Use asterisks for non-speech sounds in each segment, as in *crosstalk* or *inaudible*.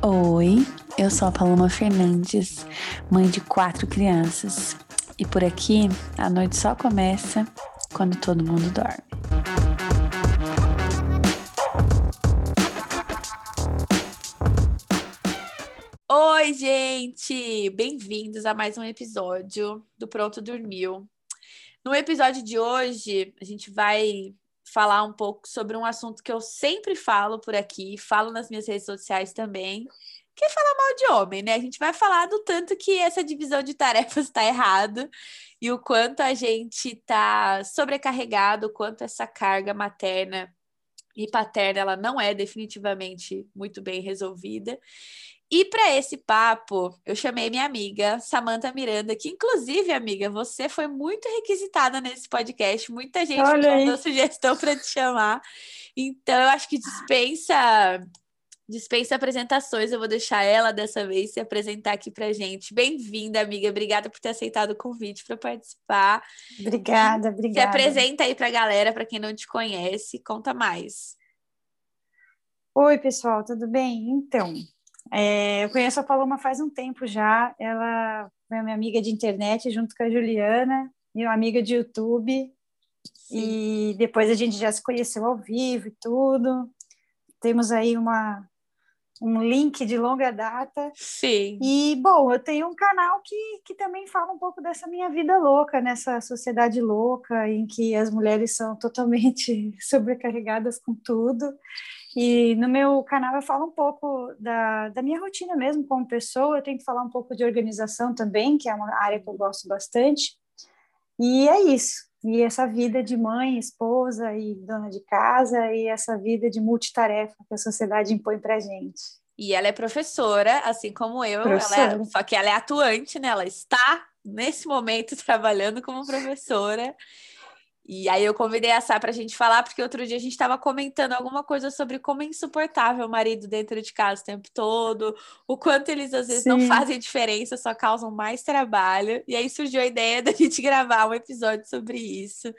Oi, eu sou a Paloma Fernandes, mãe de quatro crianças. E por aqui, a noite só começa quando todo mundo dorme. Oi, gente! Bem-vindos a mais um episódio do Pronto Dormiu. No episódio de hoje, a gente vai falar um pouco sobre um assunto que eu sempre falo por aqui, falo nas minhas redes sociais também, que é falar mal de homem, né? A gente vai falar do tanto que essa divisão de tarefas está *laughs* errado e o quanto a gente está sobrecarregado, o quanto essa carga materna e paterna ela não é definitivamente muito bem resolvida. E para esse papo, eu chamei minha amiga Samantha Miranda, que inclusive, amiga, você foi muito requisitada nesse podcast. Muita gente Olha mandou aí. sugestão para te chamar. Então, eu acho que dispensa dispensa apresentações. Eu vou deixar ela dessa vez se apresentar aqui para gente. Bem-vinda, amiga. Obrigada por ter aceitado o convite para participar. Obrigada, obrigada. Se apresenta aí para a galera, para quem não te conhece, conta mais. Oi, pessoal, tudo bem? Então, é, eu conheço a Paloma faz um tempo já. Ela é minha amiga de internet, junto com a Juliana, minha amiga de YouTube. Sim. E depois a gente já se conheceu ao vivo e tudo. Temos aí uma, um link de longa data. Sim. E, bom, eu tenho um canal que, que também fala um pouco dessa minha vida louca, nessa sociedade louca, em que as mulheres são totalmente *laughs* sobrecarregadas com tudo. E no meu canal eu falo um pouco da, da minha rotina mesmo como pessoa, eu tento falar um pouco de organização também, que é uma área que eu gosto bastante. E é isso. E essa vida de mãe, esposa e dona de casa, e essa vida de multitarefa que a sociedade impõe para gente. E ela é professora, assim como eu, ela é, só que ela é atuante, né? Ela está nesse momento *laughs* trabalhando como professora. E aí eu convidei a Sá para a gente falar, porque outro dia a gente estava comentando alguma coisa sobre como é insuportável o marido dentro de casa o tempo todo, o quanto eles às vezes Sim. não fazem diferença, só causam mais trabalho. E aí surgiu a ideia *laughs* da gente gravar um episódio sobre isso.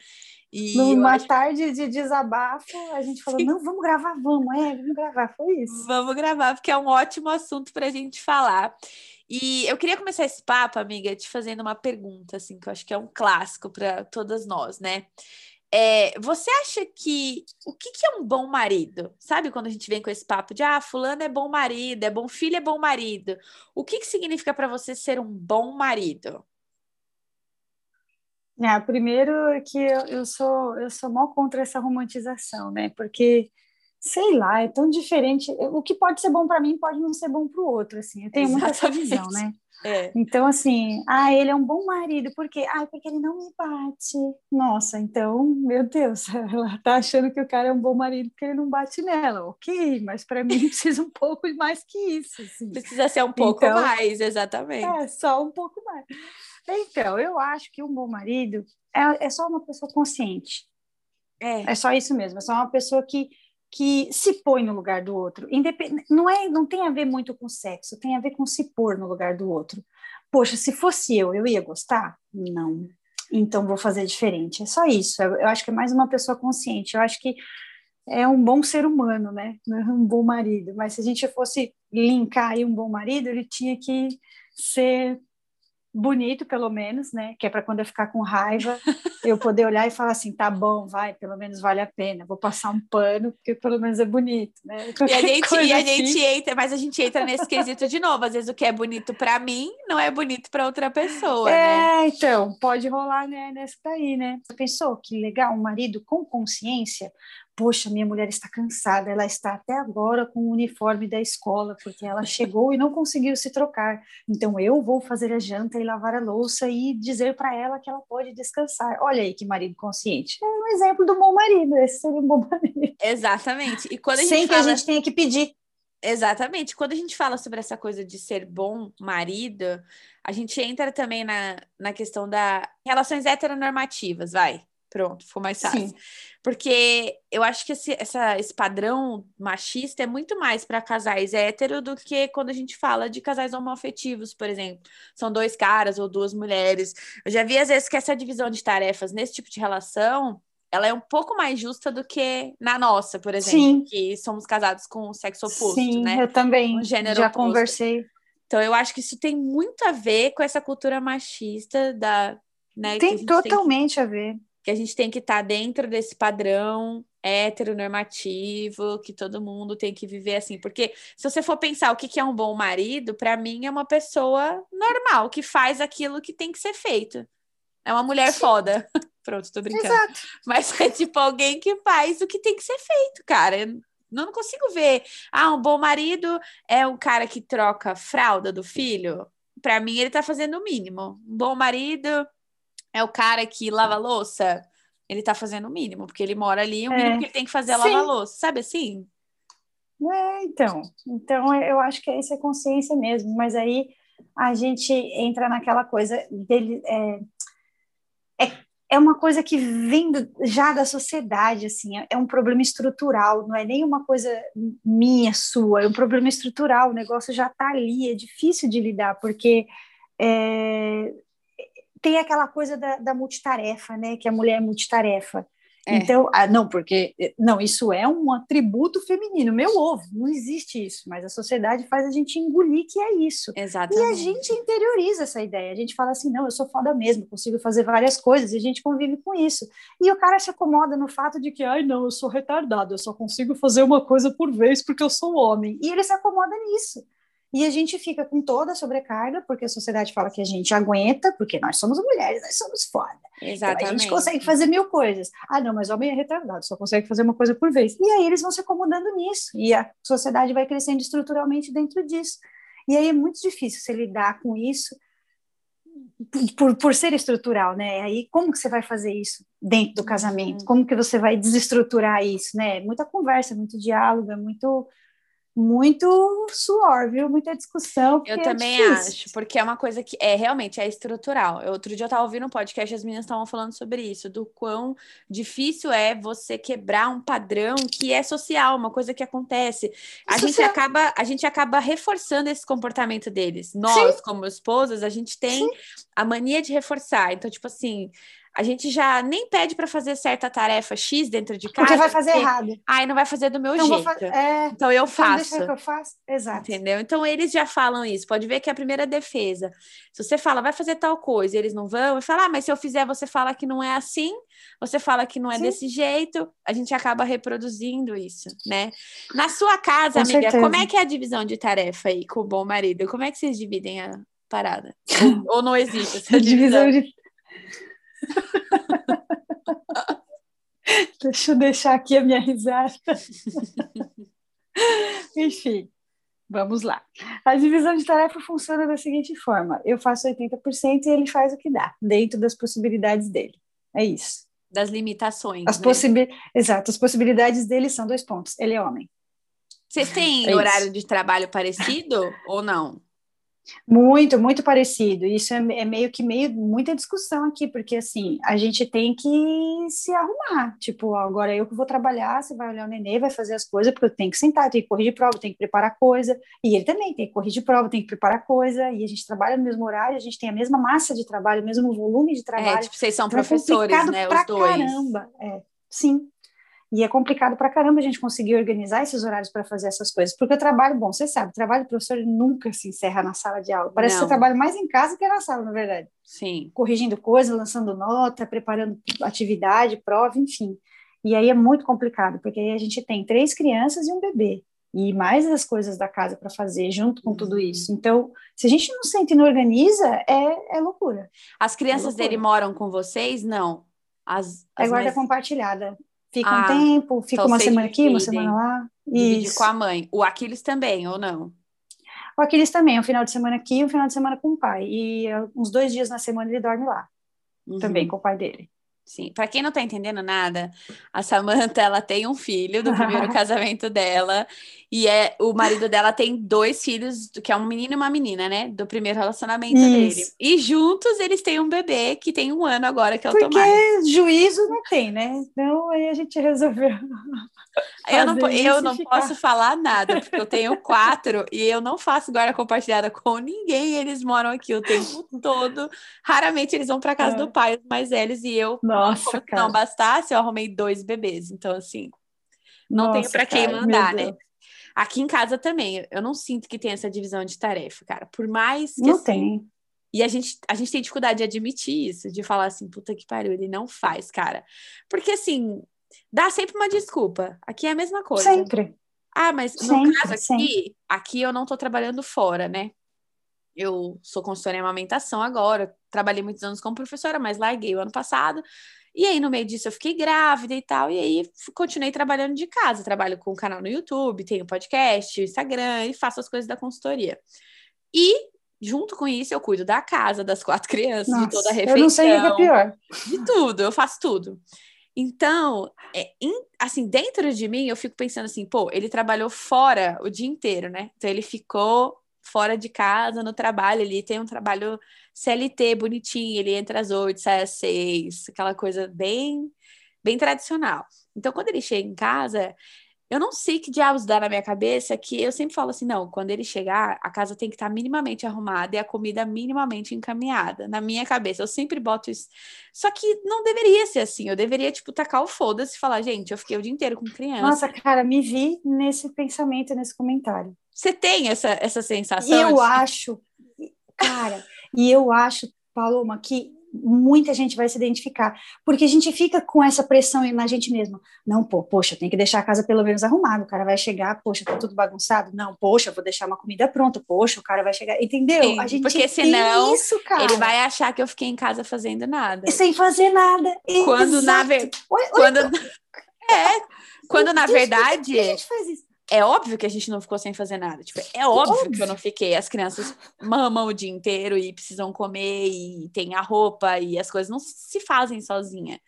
E Numa acho... tarde de desabafo, a gente falou: Sim. não, *laughs* vamos gravar, vamos, é, vamos gravar, foi isso. Vamos gravar, porque é um ótimo assunto para a gente falar. E eu queria começar esse papo, amiga, te fazendo uma pergunta, assim, que eu acho que é um clássico para todas nós, né? É, você acha que o que, que, é um bom marido? Sabe quando a gente vem com esse papo de ah, fulano é bom marido, é bom filho, é bom marido. O que, que significa para você ser um bom marido? É, primeiro que eu, eu sou eu sou mal contra essa romantização, né? Porque sei lá, é tão diferente. O que pode ser bom para mim pode não ser bom para o outro, assim. Eu tenho Exatamente. muito essa visão, né? *laughs* É. Então, assim, ah, ele é um bom marido, por quê? Ah, porque ele não me bate. Nossa, então, meu Deus, *laughs* ela tá achando que o cara é um bom marido porque ele não bate nela. Ok, mas para mim *laughs* precisa um pouco mais que isso. Assim. Precisa ser um pouco então, mais, exatamente. É, só um pouco mais. Então, eu acho que um bom marido é, é só uma pessoa consciente. É. é só isso mesmo, é só uma pessoa que que se põe no lugar do outro. Independ... Não, é, não tem a ver muito com sexo, tem a ver com se pôr no lugar do outro. Poxa, se fosse eu, eu ia gostar? Não. Então vou fazer diferente. É só isso. Eu, eu acho que é mais uma pessoa consciente. Eu acho que é um bom ser humano, né? É um bom marido. Mas se a gente fosse linkar aí um bom marido, ele tinha que ser bonito, pelo menos, né? Que é para quando eu ficar com raiva, eu poder olhar e falar assim, tá bom, vai, pelo menos vale a pena. Vou passar um pano, porque pelo menos é bonito, né? e a gente, e a assim. gente entra, mas a gente entra nesse quesito de novo. Às vezes o que é bonito para mim não é bonito para outra pessoa, é, né? então, pode rolar né, nessa daí, né? Pensou que legal, um marido com consciência poxa, minha mulher está cansada, ela está até agora com o uniforme da escola, porque ela chegou e não conseguiu se trocar. Então eu vou fazer a janta e lavar a louça e dizer para ela que ela pode descansar. Olha aí que marido consciente. É um exemplo do bom marido, esse seria um bom *laughs* marido. Exatamente. E quando a gente Sem fala... que a gente tenha que pedir. Exatamente. Quando a gente fala sobre essa coisa de ser bom marido, a gente entra também na, na questão da relações heteronormativas, vai. Pronto, ficou mais fácil. Sim. Porque eu acho que esse, essa, esse padrão machista é muito mais para casais hétero do que quando a gente fala de casais homoafetivos, por exemplo. São dois caras ou duas mulheres. Eu já vi, às vezes, que essa divisão de tarefas nesse tipo de relação ela é um pouco mais justa do que na nossa, por exemplo, Sim. que somos casados com o sexo oposto, Sim, né? eu também. já oposto. conversei. Então eu acho que isso tem muito a ver com essa cultura machista da, né? Tem totalmente tem que, a ver. Que a gente tem que estar tá dentro desse padrão heteronormativo, que todo mundo tem que viver assim. Porque se você for pensar o que é um bom marido, para mim é uma pessoa normal, que faz aquilo que tem que ser feito. É uma mulher Sim. foda. *laughs* Pronto, tô brincando. Exato. Mas é tipo alguém que faz o que tem que ser feito, cara. Eu não consigo ver. Ah, um bom marido é um cara que troca fralda do filho. Para mim, ele tá fazendo o mínimo. Um bom marido é o cara que lava louça ele tá fazendo o mínimo, porque ele mora ali, o mínimo é. que ele tem que fazer é lavar louça, sabe assim? É, então. Então, eu acho que isso é consciência mesmo, mas aí a gente entra naquela coisa dele. É, é, é uma coisa que vem do, já da sociedade, assim, é, é um problema estrutural, não é nem uma coisa minha, sua, é um problema estrutural, o negócio já está ali, é difícil de lidar, porque é, tem aquela coisa da, da multitarefa, né? Que a mulher é multitarefa. É. Então, ah, não, porque não, isso é um atributo feminino. Meu ovo, não existe isso, mas a sociedade faz a gente engolir que é isso. Exatamente. E a gente interioriza essa ideia. A gente fala assim: não, eu sou foda mesmo, consigo fazer várias coisas, e a gente convive com isso. E o cara se acomoda no fato de que, ai, não, eu sou retardado, eu só consigo fazer uma coisa por vez porque eu sou homem. E ele se acomoda nisso. E a gente fica com toda a sobrecarga, porque a sociedade fala que a gente aguenta, porque nós somos mulheres, nós somos foda. Exatamente. Então, a gente consegue fazer mil coisas. Ah, não, mas homem é retardado, só consegue fazer uma coisa por vez. E aí eles vão se acomodando nisso, e a sociedade vai crescendo estruturalmente dentro disso. E aí é muito difícil você lidar com isso por, por ser estrutural, né? Aí como que você vai fazer isso dentro do casamento? Uhum. Como que você vai desestruturar isso, né? Muita conversa, muito diálogo, é muito muito suor, viu? Muita discussão. Eu é também é acho, porque é uma coisa que é realmente é estrutural. Eu, outro dia eu tava ouvindo um podcast, as meninas estavam falando sobre isso, do quão difícil é você quebrar um padrão que é social, uma coisa que acontece. A gente acaba, a gente acaba reforçando esse comportamento deles. Nós, Sim. como esposas, a gente tem Sim. a mania de reforçar. Então, tipo assim, a gente já nem pede para fazer certa tarefa X dentro de casa. Porque vai fazer porque, errado. Ai, não vai fazer do meu então, jeito. É, então eu faço. Então deixa que eu faço. Exato. Entendeu? Então eles já falam isso. Pode ver que é a primeira defesa. Se você fala, vai fazer tal coisa, eles não vão, e fala, ah, mas se eu fizer, você fala que não é assim, você fala que não é Sim. desse jeito, a gente acaba reproduzindo isso, né? Na sua casa, com amiga, certeza. como é que é a divisão de tarefa aí com o bom marido? Como é que vocês dividem a parada? ou, *laughs* ou não existe essa divisão? divisão de *laughs* Deixa eu deixar aqui a minha risada. *laughs* Enfim, vamos lá. A divisão de tarefa funciona da seguinte forma: eu faço 80% e ele faz o que dá, dentro das possibilidades dele. É isso. Das limitações. As né? possibi... Exato, as possibilidades dele são dois pontos. Ele é homem. Vocês têm é horário isso. de trabalho parecido *laughs* ou não? Muito, muito parecido. Isso é, é, meio que meio muita discussão aqui, porque assim, a gente tem que se arrumar. Tipo, agora eu que vou trabalhar, você vai olhar o nenê, vai fazer as coisas, porque eu tenho que sentar, tenho que corrigir prova, eu tenho que preparar coisa. E ele também tem que corrigir prova, tem que preparar coisa. E a gente trabalha no mesmo horário, a gente tem a mesma massa de trabalho, o mesmo volume de é, trabalho. É, tipo, vocês são então, é professores, é né? Os dois. Caramba, é. Sim, e é complicado para caramba a gente conseguir organizar esses horários para fazer essas coisas, porque o trabalho, bom, você sabe, o trabalho do professor nunca se encerra na sala de aula. Parece Não. que você trabalha mais em casa que na sala, na verdade. Sim. Corrigindo coisas, lançando nota, preparando atividade, prova, enfim. E aí é muito complicado, porque aí a gente tem três crianças e um bebê. E mais as coisas da casa para fazer junto com tudo uhum. isso. Então, se a gente não sente e não organiza, é, é loucura. As crianças é loucura. dele moram com vocês? Não. As, as é guarda mais... compartilhada. Fica ah, um tempo, fica então uma semana aqui, uma semana lá. Divide Isso. com a mãe. O Aquiles também, ou não? O Aquiles também, um final de semana aqui e um final de semana com o pai. E uh, uns dois dias na semana ele dorme lá. Uhum. Também com o pai dele. Sim, para quem não tá entendendo nada, a Samantha, ela tem um filho do primeiro *laughs* casamento dela, e é o marido dela tem dois filhos, que é um menino e uma menina, né, do primeiro relacionamento Isso. dele. E juntos eles têm um bebê que tem um ano agora, que é o Porque Tomás. Porque juízo não tem, né? Então aí a gente resolveu. eu não, eu não posso falar nada, porque eu tenho quatro e eu não faço guarda compartilhada com ninguém. Eles moram aqui o tempo todo. Raramente eles vão para casa é. do pai, os mais velhos, e eu Nossa, cara. não bastasse, eu arrumei dois bebês. Então, assim, não Nossa, tenho para quem mandar, né? Aqui em casa também, eu não sinto que tem essa divisão de tarefa, cara. Por mais que. Não assim, tem. E a gente, a gente tem dificuldade de admitir isso, de falar assim, puta que pariu, ele não faz, cara. Porque assim, dá sempre uma desculpa. Aqui é a mesma coisa. Sempre. Ah, mas no sempre, caso aqui, sempre. aqui eu não tô trabalhando fora, né? Eu sou consultora em amamentação agora, trabalhei muitos anos como professora, mas larguei o ano passado. E aí, no meio disso, eu fiquei grávida e tal. E aí, continuei trabalhando de casa. Trabalho com um canal no YouTube, tenho podcast, Instagram e faço as coisas da consultoria. E, junto com isso, eu cuido da casa, das quatro *laughs* crianças, Nossa, de toda a refeição. Eu não sei o que é pior. De tudo, eu faço tudo. Então, é, in, assim, dentro de mim, eu fico pensando assim, pô, ele trabalhou fora o dia inteiro, né? Então, ele ficou fora de casa, no trabalho, ele tem um trabalho CLT bonitinho, ele entra às oito, sai às seis, aquela coisa bem, bem tradicional. Então, quando ele chega em casa, eu não sei que diabos dá na minha cabeça que eu sempre falo assim, não, quando ele chegar, a casa tem que estar minimamente arrumada e a comida minimamente encaminhada. Na minha cabeça, eu sempre boto isso. Só que não deveria ser assim. Eu deveria, tipo, tacar o foda-se e falar, gente, eu fiquei o dia inteiro com criança. Nossa, cara, me vi nesse pensamento, nesse comentário. Você tem essa, essa sensação? Eu de... acho, cara, e eu acho, Paloma, que muita gente vai se identificar, porque a gente fica com essa pressão na gente mesmo. Não, pô, poxa, tem que deixar a casa pelo menos arrumada, o cara vai chegar, poxa, tá tudo bagunçado. Não, poxa, vou deixar uma comida pronta, poxa, o cara vai chegar, entendeu? Sim, a gente porque senão isso, cara. ele vai achar que eu fiquei em casa fazendo nada. Sem fazer nada. Quando Exato. na verdade, quando *laughs* é, quando na verdade, a gente faz isso? É óbvio que a gente não ficou sem fazer nada. Tipo, é óbvio, óbvio, que eu não fiquei. As crianças mamam o dia inteiro e precisam comer e tem a roupa e as coisas não se fazem sozinha.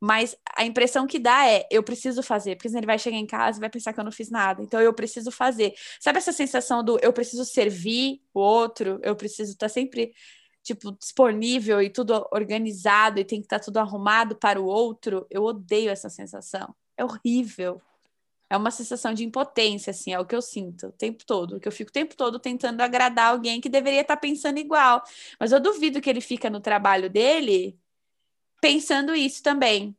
Mas a impressão que dá é, eu preciso fazer, porque senão ele vai chegar em casa e vai pensar que eu não fiz nada. Então eu preciso fazer. Sabe essa sensação do eu preciso servir o outro, eu preciso estar tá sempre tipo disponível e tudo organizado e tem que estar tá tudo arrumado para o outro? Eu odeio essa sensação. É horrível é uma sensação de impotência, assim, é o que eu sinto o tempo todo, que eu fico o tempo todo tentando agradar alguém que deveria estar tá pensando igual. Mas eu duvido que ele fica no trabalho dele pensando isso também.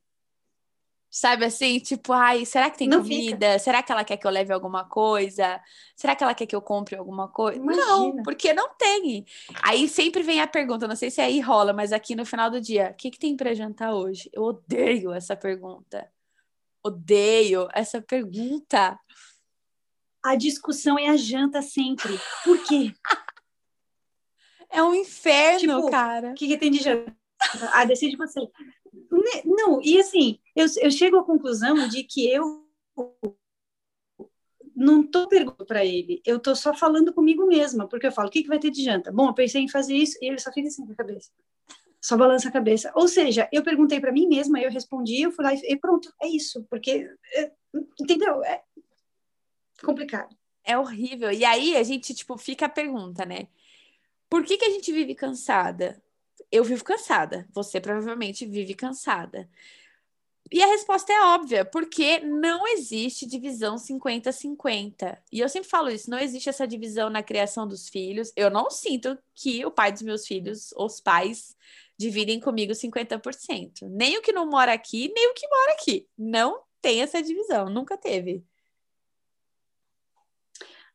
Sabe assim, tipo, ai, será que tem Não comida? Fica. Será que ela quer que eu leve alguma coisa? Será que ela quer que eu compre alguma coisa? Imagina. Não, porque não tem. Aí sempre vem a pergunta, não sei se aí rola, mas aqui no final do dia, o que, que tem para jantar hoje? Eu odeio essa pergunta. Odeio essa pergunta. A discussão é a janta sempre. Por quê? É um inferno, tipo, cara. O que, que tem de janta? Ah, decide você. Não, e assim, eu, eu chego à conclusão de que eu não estou perguntando para ele, eu estou só falando comigo mesma, porque eu falo, o que, que vai ter de janta? Bom, eu pensei em fazer isso, e ele só fica assim com a cabeça só balança a cabeça. Ou seja, eu perguntei para mim mesma, eu respondi, eu fui lá e pronto, é isso, porque, é, entendeu? É complicado. É horrível. E aí a gente, tipo, fica a pergunta, né? Por que, que a gente vive cansada? Eu vivo cansada, você provavelmente vive cansada. E a resposta é óbvia, porque não existe divisão 50-50. E eu sempre falo isso, não existe essa divisão na criação dos filhos. Eu não sinto que o pai dos meus filhos, os pais, dividem comigo 50%. Nem o que não mora aqui, nem o que mora aqui. Não tem essa divisão, nunca teve.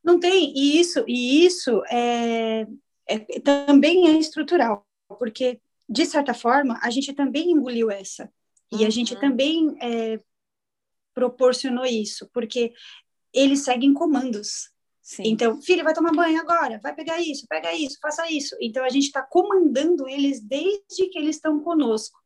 Não tem, e isso, e isso é, é, também é estrutural, porque, de certa forma, a gente também engoliu essa. E a gente uhum. também é, proporcionou isso, porque eles seguem comandos. Sim. Então, filho, vai tomar banho agora, vai pegar isso, pega isso, faça isso. Então, a gente está comandando eles desde que eles estão conosco.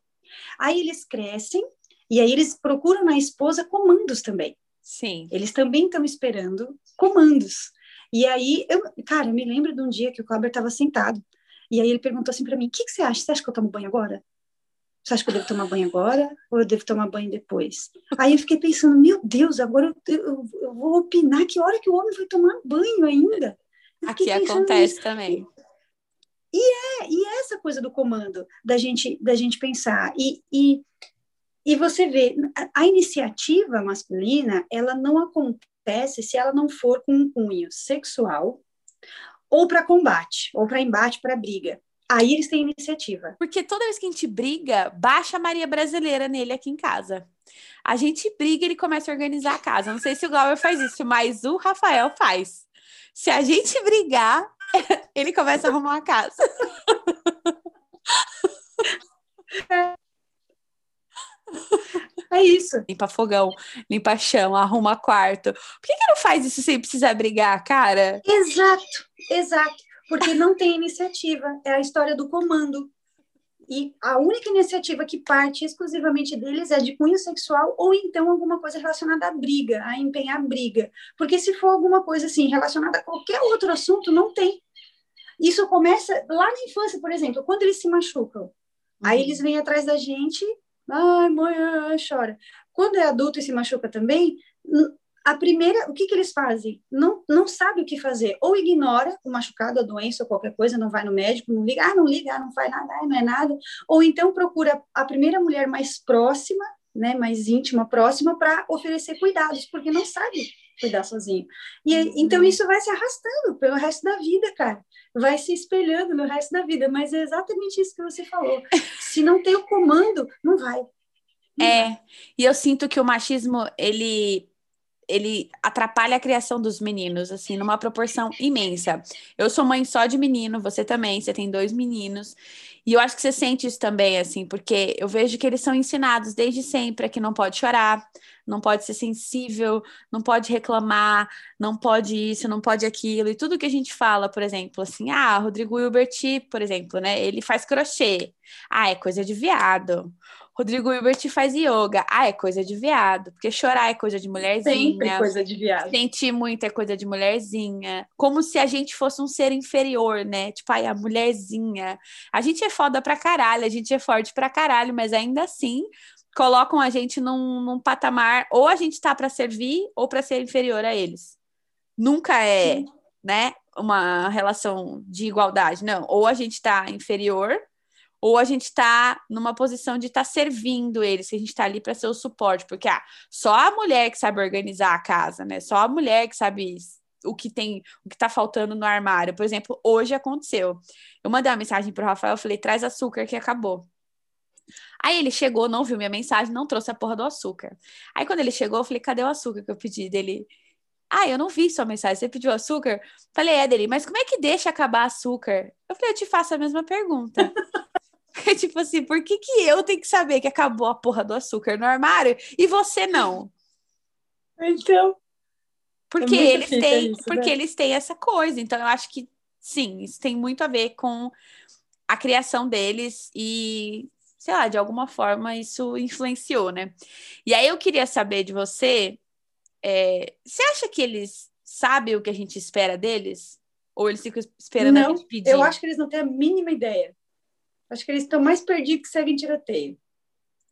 Aí eles crescem e aí eles procuram na esposa comandos também. Sim. Eles também estão esperando comandos. E aí, eu, cara, eu me lembro de um dia que o Cláudio estava sentado. E aí ele perguntou assim para mim: o que, que, você acha? Você acha que eu tomo banho agora? Você acha que eu devo tomar banho agora ou eu devo tomar banho depois? Aí eu fiquei pensando, meu Deus, agora eu, eu, eu vou opinar que hora que o homem vai tomar banho ainda. Aqui acontece nisso. também. E é, e é essa coisa do comando, da gente, da gente pensar. E, e, e você vê, a, a iniciativa masculina, ela não acontece se ela não for com um cunho sexual ou para combate, ou para embate, para briga Aí eles têm iniciativa. Porque toda vez que a gente briga, baixa a Maria Brasileira nele aqui em casa. A gente briga e ele começa a organizar a casa. Não sei se o Glauber faz isso, mas o Rafael faz. Se a gente brigar, *laughs* ele começa a arrumar a casa. É. É isso. Limpa fogão, limpa chão, arruma quarto. Por que, que não faz isso sem precisar brigar, cara? Exato, exato. Porque não tem iniciativa. É a história do comando. E a única iniciativa que parte exclusivamente deles é de cunho sexual ou então alguma coisa relacionada à briga, a empenhar briga. Porque se for alguma coisa assim relacionada a qualquer outro assunto, não tem. Isso começa lá na infância, por exemplo, quando eles se machucam. Uhum. Aí eles vêm atrás da gente Ai, mãe, ai, chora. Quando é adulto e se machuca também, a primeira, o que, que eles fazem? Não, não sabe o que fazer. Ou ignora o machucado, a doença ou qualquer coisa, não vai no médico, não liga, ah, não liga, ah, não faz nada, ah, não é nada. Ou então procura a primeira mulher mais próxima, né, mais íntima, próxima, para oferecer cuidados, porque não sabe cuidar sozinho. E uhum. então isso vai se arrastando pelo resto da vida, cara. Vai se espelhando no resto da vida, mas é exatamente isso que você falou. Se não tem o comando, não vai. Não é, vai. e eu sinto que o machismo, ele ele atrapalha a criação dos meninos, assim, numa proporção imensa. Eu sou mãe só de menino, você também, você tem dois meninos. E eu acho que você sente isso também, assim, porque eu vejo que eles são ensinados desde sempre a que não pode chorar, não pode ser sensível, não pode reclamar, não pode isso, não pode aquilo. E tudo que a gente fala, por exemplo, assim, ah, Rodrigo Hilbert, por exemplo, né? Ele faz crochê. Ah, é coisa de viado. Rodrigo Hilbert faz yoga. Ah, é coisa de viado. Porque chorar é coisa de mulherzinha. Sempre é coisa de viado. Sentir muito é coisa de mulherzinha. Como se a gente fosse um ser inferior, né? Tipo, ai, a mulherzinha. A gente é foda pra caralho, a gente é forte pra caralho, mas ainda assim colocam a gente num, num patamar, ou a gente tá para servir ou para ser inferior a eles. Nunca é, Sim. né, uma relação de igualdade, não. Ou a gente tá inferior, ou a gente está numa posição de estar tá servindo eles, que a gente está ali para ser o suporte, porque ah, só a mulher que sabe organizar a casa, né? Só a mulher que sabe o que tem, o que está faltando no armário. Por exemplo, hoje aconteceu. Eu mandei uma mensagem para o Rafael, falei: traz açúcar que acabou. Aí ele chegou, não viu minha mensagem, não trouxe a porra do açúcar. Aí quando ele chegou, eu falei: cadê o açúcar que eu pedi dele? Ah, eu não vi sua mensagem, você pediu açúcar? Falei, é dele, mas como é que deixa acabar açúcar? Eu falei, eu te faço a mesma pergunta. *laughs* Tipo assim, por que, que eu tenho que saber que acabou a porra do açúcar no armário e você não? Então. Porque é eles têm, isso, porque né? eles têm essa coisa. Então eu acho que sim, isso tem muito a ver com a criação deles e, sei lá, de alguma forma isso influenciou, né? E aí eu queria saber de você, é, você acha que eles sabem o que a gente espera deles? Ou eles ficam esperando não, a gente pedir? Eu acho que eles não têm a mínima ideia. Acho que eles estão mais perdidos que seguem tiroteio.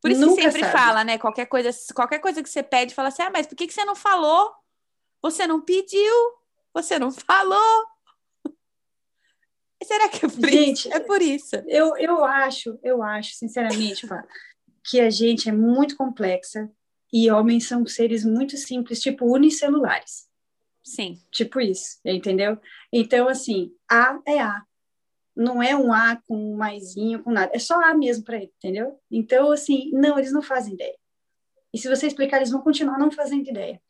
Por isso Nunca que sempre sabe. fala, né? Qualquer coisa, qualquer coisa que você pede, fala assim: ah, mas por que, que você não falou? Você não pediu? Você não falou? Será que é por gente, isso? É por isso. Eu, eu acho, eu acho, sinceramente, Fá, que a gente é muito complexa e homens são seres muito simples, tipo unicelulares. Sim. Tipo isso, entendeu? Então, assim, A é A, não é um A com um maisinho, com nada, é só A mesmo para ele, entendeu? Então, assim, não, eles não fazem ideia. E se você explicar, eles vão continuar não fazendo ideia.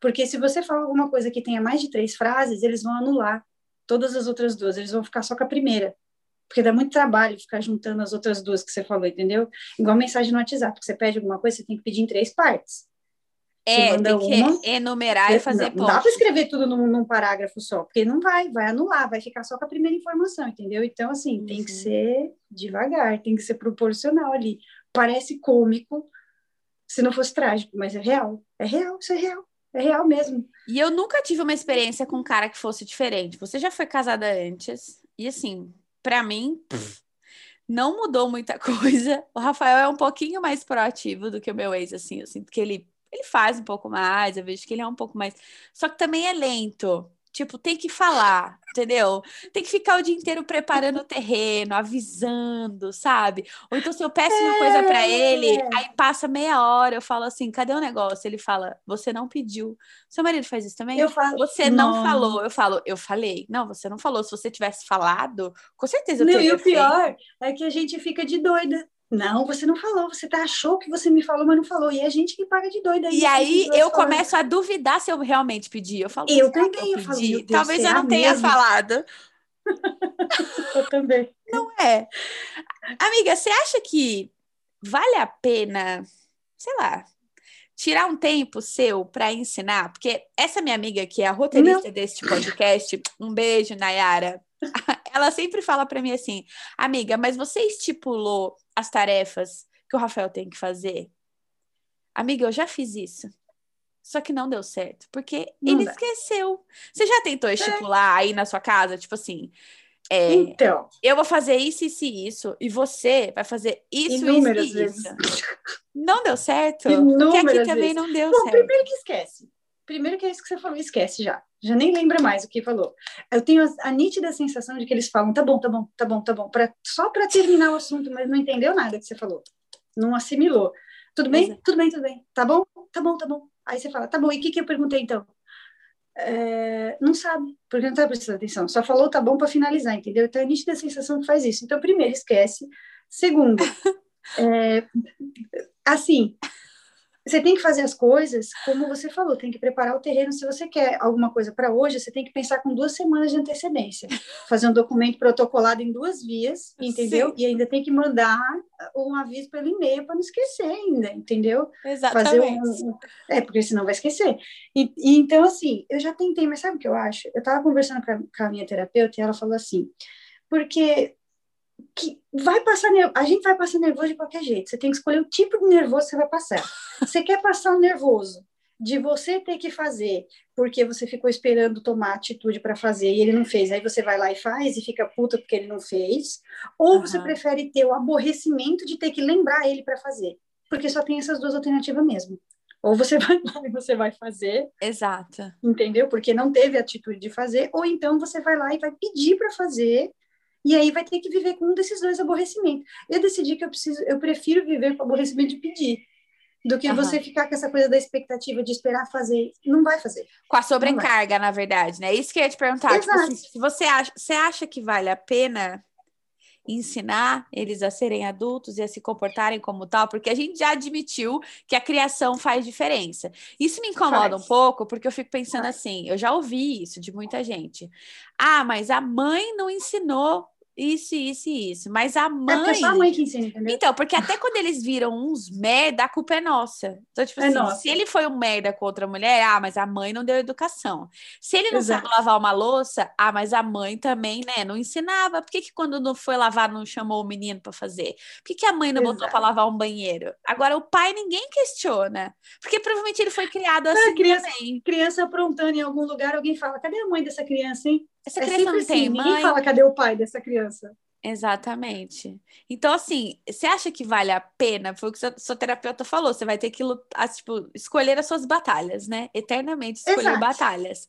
Porque se você falar alguma coisa que tenha mais de três frases, eles vão anular todas as outras duas, eles vão ficar só com a primeira. Porque dá muito trabalho ficar juntando as outras duas que você falou, entendeu? Igual mensagem no WhatsApp, que você pede alguma coisa, você tem que pedir em três partes. É, tem que uma, enumerar e fazer ponto. Não dá para escrever tudo num, num, parágrafo só, porque não vai, vai anular, vai ficar só com a primeira informação, entendeu? Então, assim, uhum. tem que uhum. ser devagar, tem que ser proporcional ali. Parece cômico se não fosse trágico, mas é real. É real, isso é real. É real mesmo. E eu nunca tive uma experiência com um cara que fosse diferente. Você já foi casada antes, e assim, para mim, pff, não mudou muita *laughs* coisa. O Rafael é um pouquinho mais proativo do que o meu ex, assim, eu sinto que ele ele faz um pouco mais, eu vejo que ele é um pouco mais. Só que também é lento. Tipo, tem que falar, entendeu? Tem que ficar o dia inteiro preparando o terreno, avisando, sabe? Ou então, se eu peço uma coisa para ele, é. aí passa meia hora, eu falo assim: cadê o negócio? Ele fala: você não pediu. Seu marido faz isso também? Eu falo, você não, não falou. Eu falo: eu falei. Não, você não falou. Se você tivesse falado, com certeza eu não, teria. E o pior é que a gente fica de doida. Não, você não falou, você tá, achou que você me falou, mas não falou. E é a gente que paga de doida. E aí eu começo a duvidar se eu realmente pedi. Eu falo, eu também, eu, eu falo, Deus, Talvez eu não tenha mesmo? falado. *laughs* eu também. Não é. Amiga, você acha que vale a pena, sei lá, tirar um tempo seu para ensinar? Porque essa minha amiga, que é a roteirista não. deste podcast, um beijo, Nayara. *laughs* Ela sempre fala para mim assim, amiga, mas você estipulou as tarefas que o Rafael tem que fazer? Amiga, eu já fiz isso. Só que não deu certo, porque não ele dá. esqueceu. Você já tentou é. estipular é. aí na sua casa, tipo assim, é, então, eu vou fazer isso, isso e isso, e você vai fazer isso, isso e vezes. isso. Não deu certo? Inúmeras porque aqui também vezes. não deu Bom, certo. Primeiro que esquece. Primeiro que é isso que você falou, esquece já. Já nem lembra mais o que falou. Eu tenho a, a nítida sensação de que eles falam, tá bom, tá bom, tá bom, tá bom, pra, só para terminar o assunto, mas não entendeu nada que você falou. Não assimilou. Tudo bem? Exato. Tudo bem, tudo bem. Tá bom? Tá bom, tá bom. Aí você fala, tá bom, e o que, que eu perguntei então? É, não sabe, porque não está prestando atenção. Só falou tá bom para finalizar, entendeu? Então é nítida sensação que faz isso. Então, primeiro, esquece. Segundo, *laughs* é, assim, você tem que fazer as coisas como você falou, tem que preparar o terreno. Se você quer alguma coisa para hoje, você tem que pensar com duas semanas de antecedência. Fazer um documento protocolado em duas vias, entendeu? Sim. E ainda tem que mandar um aviso pelo e-mail para não esquecer ainda, entendeu? Exatamente. Fazer um, é, porque senão vai esquecer. E, e, então, assim, eu já tentei, mas sabe o que eu acho? Eu estava conversando com a minha terapeuta e ela falou assim, porque que vai passar a gente vai passar nervoso de qualquer jeito. Você tem que escolher o tipo de nervoso que você vai passar. Você quer passar o nervoso de você ter que fazer porque você ficou esperando tomar atitude para fazer e ele não fez. Aí você vai lá e faz e fica puta porque ele não fez. Ou uhum. você prefere ter o aborrecimento de ter que lembrar ele para fazer. Porque só tem essas duas alternativas mesmo. Ou você *laughs* vai lá e você vai fazer. Exato. Entendeu? Porque não teve atitude de fazer. Ou então você vai lá e vai pedir para fazer e aí vai ter que viver com um desses dois aborrecimentos. Eu decidi que eu preciso, eu prefiro viver com o aborrecimento de pedir do que uhum. você ficar com essa coisa da expectativa de esperar fazer, não vai fazer. Com a sobrecarga, na verdade, né? Isso que eu ia te perguntar. Tipo, assim, se você acha, você acha que vale a pena ensinar eles a serem adultos e a se comportarem como tal, porque a gente já admitiu que a criação faz diferença. Isso me incomoda faz. um pouco, porque eu fico pensando assim, eu já ouvi isso de muita gente. Ah, mas a mãe não ensinou isso, isso e isso. Mas a mãe. É só a mãe que ensina, entendeu? Então, porque até quando eles viram uns merda, a culpa é nossa. Então, tipo é assim, nossa. se ele foi um merda com outra mulher, ah, mas a mãe não deu educação. Se ele não Exato. sabe lavar uma louça, ah, mas a mãe também, né, não ensinava. Por que, que quando não foi lavar, não chamou o menino para fazer? Por que, que a mãe não Exato. botou para lavar um banheiro? Agora, o pai ninguém questiona. Porque provavelmente ele foi criado assim. É, criança, também. criança aprontando em algum lugar, alguém fala: cadê a mãe dessa criança, hein? Essa é criança não assim, tem mãe. Ninguém fala cadê o pai dessa criança. Exatamente. Então, assim, você acha que vale a pena? Foi o que seu, seu terapeuta falou. Você vai ter que lutar, tipo, escolher as suas batalhas, né? Eternamente escolher Exato. batalhas.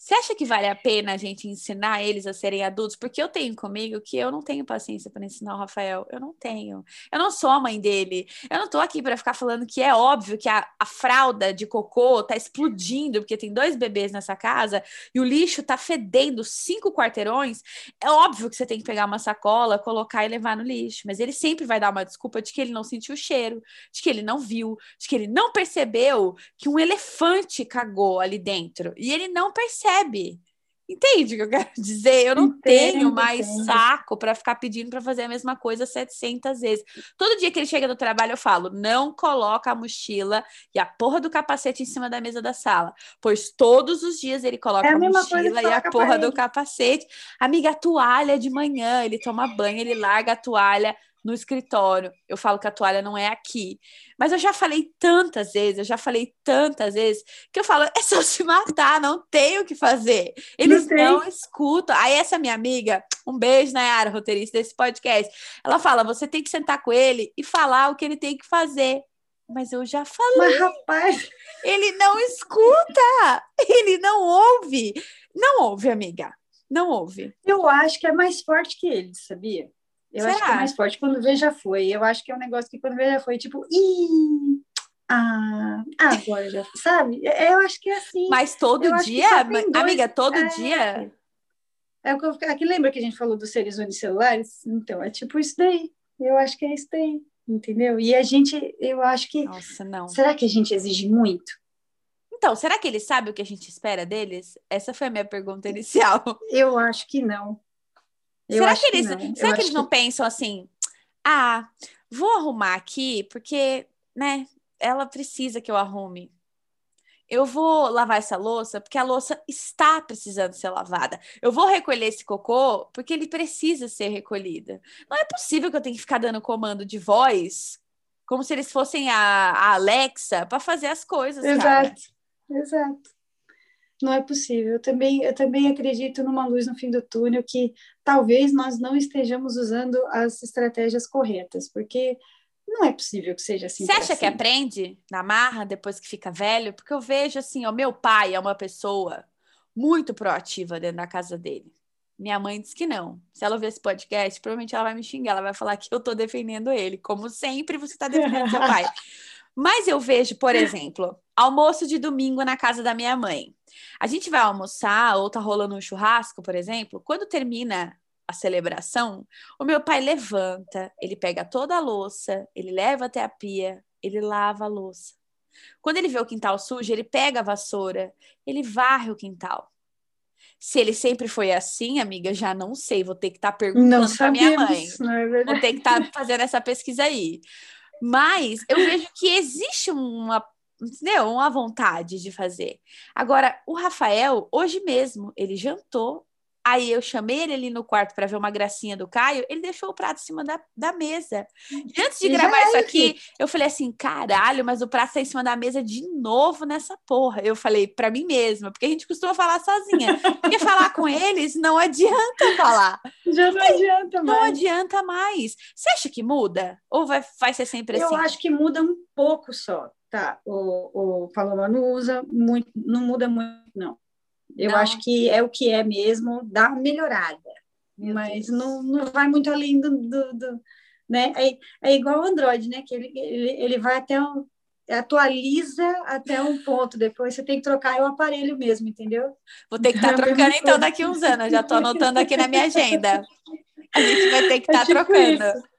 Você acha que vale a pena a gente ensinar eles a serem adultos? Porque eu tenho comigo que eu não tenho paciência para ensinar o Rafael. Eu não tenho. Eu não sou a mãe dele. Eu não tô aqui para ficar falando que é óbvio que a, a, fralda de cocô tá explodindo, porque tem dois bebês nessa casa e o lixo tá fedendo cinco quarteirões. É óbvio que você tem que pegar uma sacola, colocar e levar no lixo. Mas ele sempre vai dar uma desculpa de que ele não sentiu o cheiro, de que ele não viu, de que ele não percebeu que um elefante cagou ali dentro. E ele não percebe percebe. Entende o que eu *laughs* quero dizer? Eu não entendo, tenho mais entendo. saco para ficar pedindo para fazer a mesma coisa 700 vezes. Todo dia que ele chega do trabalho, eu falo: não coloca a mochila e a porra do capacete em cima da mesa da sala. Pois todos os dias ele coloca é a, a mochila e a porra do capacete. Amiga, a toalha de manhã, ele toma banho, ele larga a toalha no escritório. Eu falo que a toalha não é aqui. Mas eu já falei tantas vezes, eu já falei tantas vezes, que eu falo, é só *laughs* se matar, não tem o que fazer. Eles não, não escutam. Aí essa minha amiga, um beijo, Nayara, roteirista desse podcast, ela fala, você tem que sentar com ele e falar o que ele tem que fazer. Mas eu já falei. Mas, rapaz. Ele não escuta. Ele não ouve. Não ouve, amiga. Não ouve. Eu acho que é mais forte que ele, sabia? Eu Será? acho que é mais forte quando vê já foi. Eu acho que é um negócio que quando vê já foi, tipo, ih, ah, agora já, sabe? Eu acho que é assim. Mas todo dia, dois, amiga, todo é, dia. É o que eu, aqui lembra que a gente falou dos seres unicelulares? Então, é tipo isso daí. Eu acho que é isso daí, entendeu? E a gente, eu acho que. Nossa, não. Será que a gente exige muito? Então, será que eles sabem o que a gente espera deles? Essa foi a minha pergunta inicial. Eu acho que não. Será que eles, que será que eles não pensam assim? Ah, vou arrumar aqui porque, né, ela precisa que eu arrume. Eu vou lavar essa louça porque a louça está precisando ser lavada. Eu vou recolher esse cocô porque ele precisa ser recolhido. Não é possível que eu tenha que ficar dando comando de voz como se eles fossem a, a Alexa para fazer as coisas. Exato, cara. exato. Não é possível. Eu também, eu também acredito numa luz no fim do túnel que talvez nós não estejamos usando as estratégias corretas, porque não é possível que seja assim. Você acha que aprende na marra depois que fica velho? Porque eu vejo assim, o meu pai é uma pessoa muito proativa dentro da casa dele. Minha mãe diz que não. Se ela ouvir esse podcast, provavelmente ela vai me xingar, ela vai falar que eu tô defendendo ele. Como sempre, você tá defendendo seu pai. *laughs* Mas eu vejo, por exemplo, almoço de domingo na casa da minha mãe. A gente vai almoçar ou tá rolando um churrasco, por exemplo. Quando termina a celebração, o meu pai levanta, ele pega toda a louça, ele leva até a pia, ele lava a louça. Quando ele vê o quintal sujo, ele pega a vassoura, ele varre o quintal. Se ele sempre foi assim, amiga, já não sei, vou ter que estar tá perguntando para minha mãe. É vou ter que estar tá fazendo essa pesquisa aí. Mas eu vejo que existe uma entendeu? Uma vontade de fazer. Agora, o Rafael, hoje mesmo, ele jantou, Aí eu chamei ele ali no quarto para ver uma gracinha do Caio, ele deixou o prato em cima da, da mesa. E antes de gravar Gente. isso aqui, eu falei assim: caralho, mas o prato tá em cima da mesa de novo nessa porra. Eu falei para mim mesma, porque a gente costuma falar sozinha. Porque falar com eles não adianta falar. Já não adianta mais. Não adianta mais. Você acha que muda? Ou vai, vai ser sempre eu assim? Eu acho que muda um pouco só. Tá, o, o Paloma não usa muito, não muda muito, não. Eu não. acho que é o que é mesmo, dá uma melhorada, Meu mas não, não vai muito além do, do, do né? É, é igual o Android, né? Que ele, ele, ele vai até um, atualiza até um ponto, depois você tem que trocar o aparelho mesmo, entendeu? Vou ter que estar tá trocando então daqui uns anos, já estou anotando aqui na minha agenda. *laughs* A gente vai ter que estar é tá tipo trocando. Isso.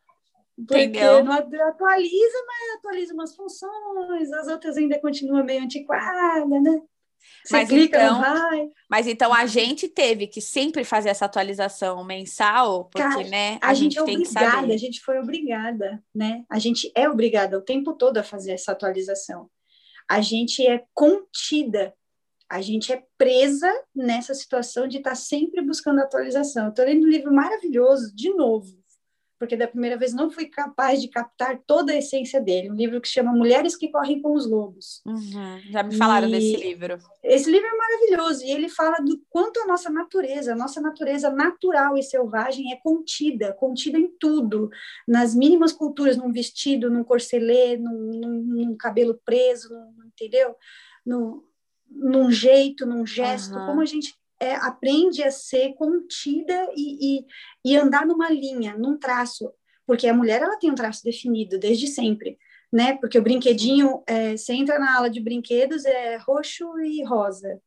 Porque Entendeu? não atualiza, mas atualiza umas funções, as outras ainda continuam meio antiquadas, né? Você mas clica, então, mas então a gente teve que sempre fazer essa atualização mensal, porque Cara, né, a, a gente, gente é obrigada. A gente foi obrigada, né? A gente é obrigada o tempo todo a fazer essa atualização. A gente é contida, a gente é presa nessa situação de estar tá sempre buscando atualização. Estou lendo um livro maravilhoso, de novo, porque da primeira vez não fui capaz de captar toda a essência dele. Um livro que se chama Mulheres que Correm com os Lobos. Uhum, já me falaram e desse livro. Esse livro é maravilhoso e ele fala do quanto a nossa natureza, a nossa natureza natural e selvagem é contida, contida em tudo, nas mínimas culturas, num vestido, num corcelê, num, num, num cabelo preso, num, entendeu? Num, num jeito, num gesto, uhum. como a gente é, aprende a ser contida e, e, e, andar numa linha, num traço, porque a mulher ela tem um traço definido desde sempre, né? Porque o brinquedinho, é, você entra na ala de brinquedos, é roxo e rosa.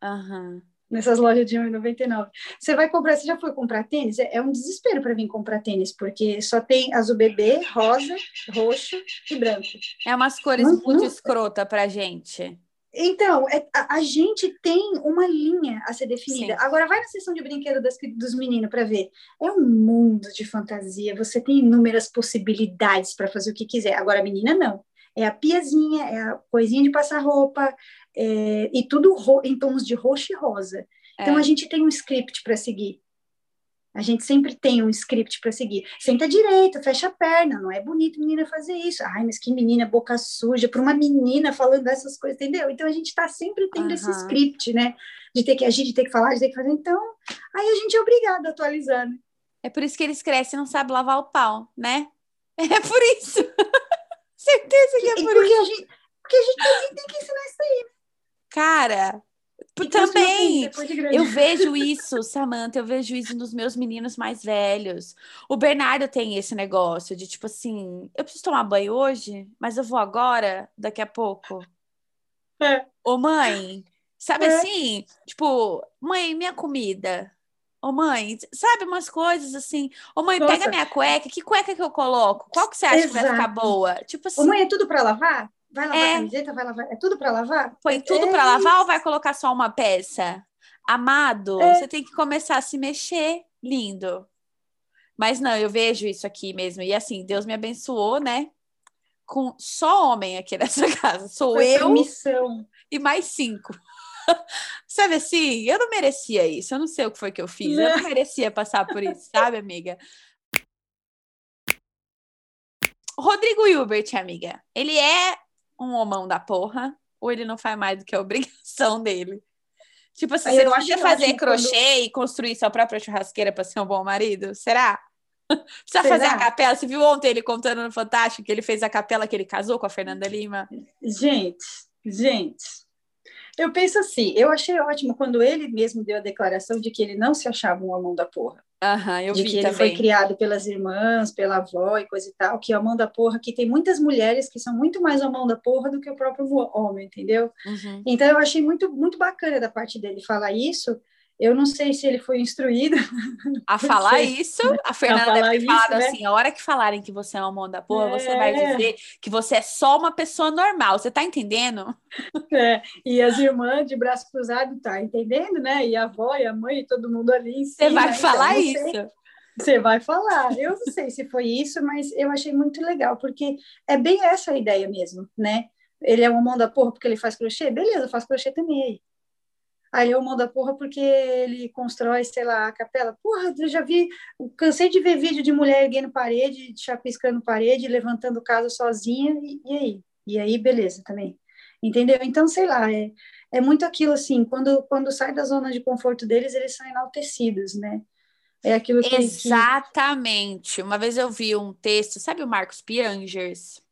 Uhum. Nessas lojas de 1,99. Você vai comprar, você já foi comprar tênis? É, é um desespero para vir comprar tênis, porque só tem azul bebê, rosa, roxo e branco. É umas cores não, muito não... escrota pra gente. Então, é, a, a, gente tem uma linha a ser definida. Sim. Agora, vai na sessão de brinquedo das, dos meninos para ver. É um mundo de fantasia, você tem inúmeras possibilidades para fazer o que quiser. Agora, a menina, não. É a piazinha, é a coisinha de passar roupa, é, e tudo em tons de roxo e rosa. Então, é. a gente tem um script para seguir. A gente sempre tem um script para seguir. Senta direito, fecha a perna. Não é bonito menina fazer isso. Ai, mas que menina boca suja para uma menina falando essas coisas, entendeu? Então a gente está sempre tendo uhum. esse script, né? De ter que agir, de ter que falar, de ter que fazer. Então, aí a gente é obrigado a atualizar. Né? É por isso que eles crescem e não sabem lavar o pau, né? *laughs* É por isso. *laughs* Certeza que é por porque isso. A gente, porque a gente tem que ensinar isso aí. Cara, também. Eu *laughs* vejo isso, Samantha, eu vejo isso nos meus meninos mais velhos. O Bernardo tem esse negócio de tipo assim, eu preciso tomar banho hoje, mas eu vou agora, daqui a pouco. É. Ô mãe, sabe é. assim? Tipo, mãe, minha comida. Ô mãe, sabe umas coisas assim? Ô mãe, Nossa. pega minha cueca, que cueca que eu coloco? Qual que você acha Exato. que vai ficar boa? Tipo assim. Ô mãe, é tudo para lavar? Vai lavar é... a camiseta, vai lavar. É tudo para lavar? Põe tudo é para lavar ou vai colocar só uma peça? Amado, é. você tem que começar a se mexer, lindo. Mas não, eu vejo isso aqui mesmo. E assim, Deus me abençoou, né? Com só homem aqui *laughs* nessa casa. Sou Foi eu missão. e mais cinco. *laughs* sabe assim? Eu não merecia isso. Eu não sei o que foi que eu fiz. Eu não merecia passar por isso, sabe, amiga? Rodrigo Hilbert, amiga. Ele é um homão da porra, ou ele não faz mais do que a *laughs* obrigação dele? Tipo assim, você não quer fazer crochê quando... e construir sua própria churrasqueira para ser um bom marido? Será? *laughs* Precisa Será? fazer a capela. Você viu ontem ele contando no Fantástico que ele fez a capela que ele casou com a Fernanda Lima? Gente, gente, eu penso assim, eu achei ótimo quando ele mesmo deu a declaração de que ele não se achava um homão da porra. Aham, eu de vi que ele também. foi criado pelas irmãs, pela avó e coisa e tal, que é o mão da porra, que tem muitas mulheres que são muito mais a mão da porra do que o próprio homem, entendeu? Uhum. Então eu achei muito, muito bacana da parte dele falar isso, eu não sei se ele foi instruído. *laughs* A falar isso, a Fernanda a deve ter falado né? assim: a hora que falarem que você é uma mão da porra, é... você vai dizer que você é só uma pessoa normal. Você tá entendendo? *laughs* É, e as irmãs de braço cruzado, tá entendendo, né? E a avó e a mãe e todo mundo ali em cima. Você vai então, falar isso. Sei. Você vai falar. Eu não sei se foi isso, mas eu achei muito legal, porque é bem essa a ideia mesmo, né? Ele é uma mão da porra porque ele faz crochê? Beleza, faz crochê também aí. Eu mando a porra porque ele constrói, sei lá, a capela. Porra, eu já vi, cansei de ver vídeo de mulher erguendo parede, chapiscando parede, levantando casa sozinha, e, e aí? E aí, beleza também. Entendeu? Então, sei lá, é, é muito aquilo assim, quando, quando sai da zona de conforto deles, eles são enaltecidos, né? É aquilo que. Exatamente. Uma vez eu vi um texto, sabe o Marcos Piangers?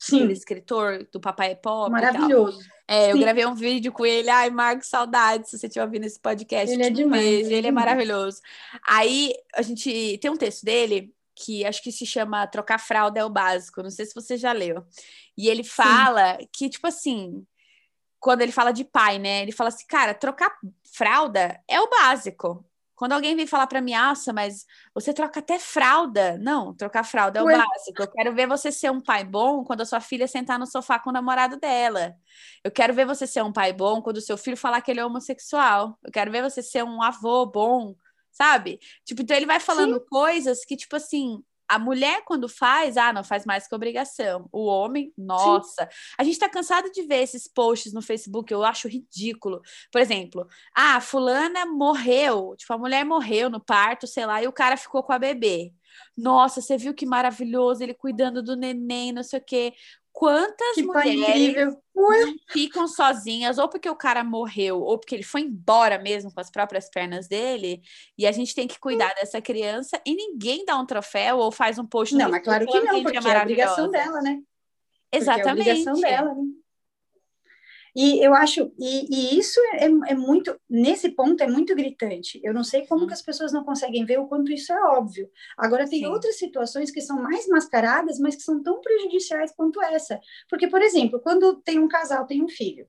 Sim. Aquele escritor do Papai Pop. Maravilhoso. É, eu gravei um vídeo com ele. Ai, Marcos, saudades, se você estiver ouvindo esse podcast. Ele é demais. Ele, ele é maravilhoso. Aí, a gente tem um texto dele que acho que se chama Trocar Fralda é o Básico. Não sei se você já leu. E ele fala Sim. que, tipo assim, quando ele fala de pai, né? Ele fala assim, cara, trocar fralda é o básico. Quando alguém vem falar para mim, nossa, mas você troca até fralda. Não, trocar fralda é o Ué. básico. Eu quero ver você ser um pai bom quando a sua filha sentar no sofá com o namorado dela. Eu quero ver você ser um pai bom quando o seu filho falar que ele é homossexual. Eu quero ver você ser um avô bom, sabe? Tipo, então ele vai falando Sim. coisas que, tipo assim, a mulher, quando faz, ah, não faz mais que obrigação. O homem, nossa. Sim. A gente tá cansado de ver esses posts no Facebook, eu acho ridículo. Por exemplo, ah, fulana morreu, tipo, a mulher morreu no parto, sei lá, e o cara ficou com a bebê. Nossa, você viu que maravilhoso ele cuidando do neném, não sei o quê. Quantas que mulheres ficam sozinhas, ou porque o cara morreu, ou porque ele foi embora mesmo com as próprias pernas dele, e a gente tem que cuidar dessa criança e ninguém dá um troféu ou faz um post Não, mas claro que não, porque é, a obrigação dela, né? Exatamente. é a obrigação dela, né? E eu acho, e, e isso é, é, muito, nesse ponto é muito gritante. Eu não sei como uhum. que as pessoas não conseguem ver o quanto isso é óbvio. Agora, tem Sim. outras situações que são mais mascaradas, mas que são tão prejudiciais quanto essa. Porque, por exemplo, quando tem um casal, tem um filho,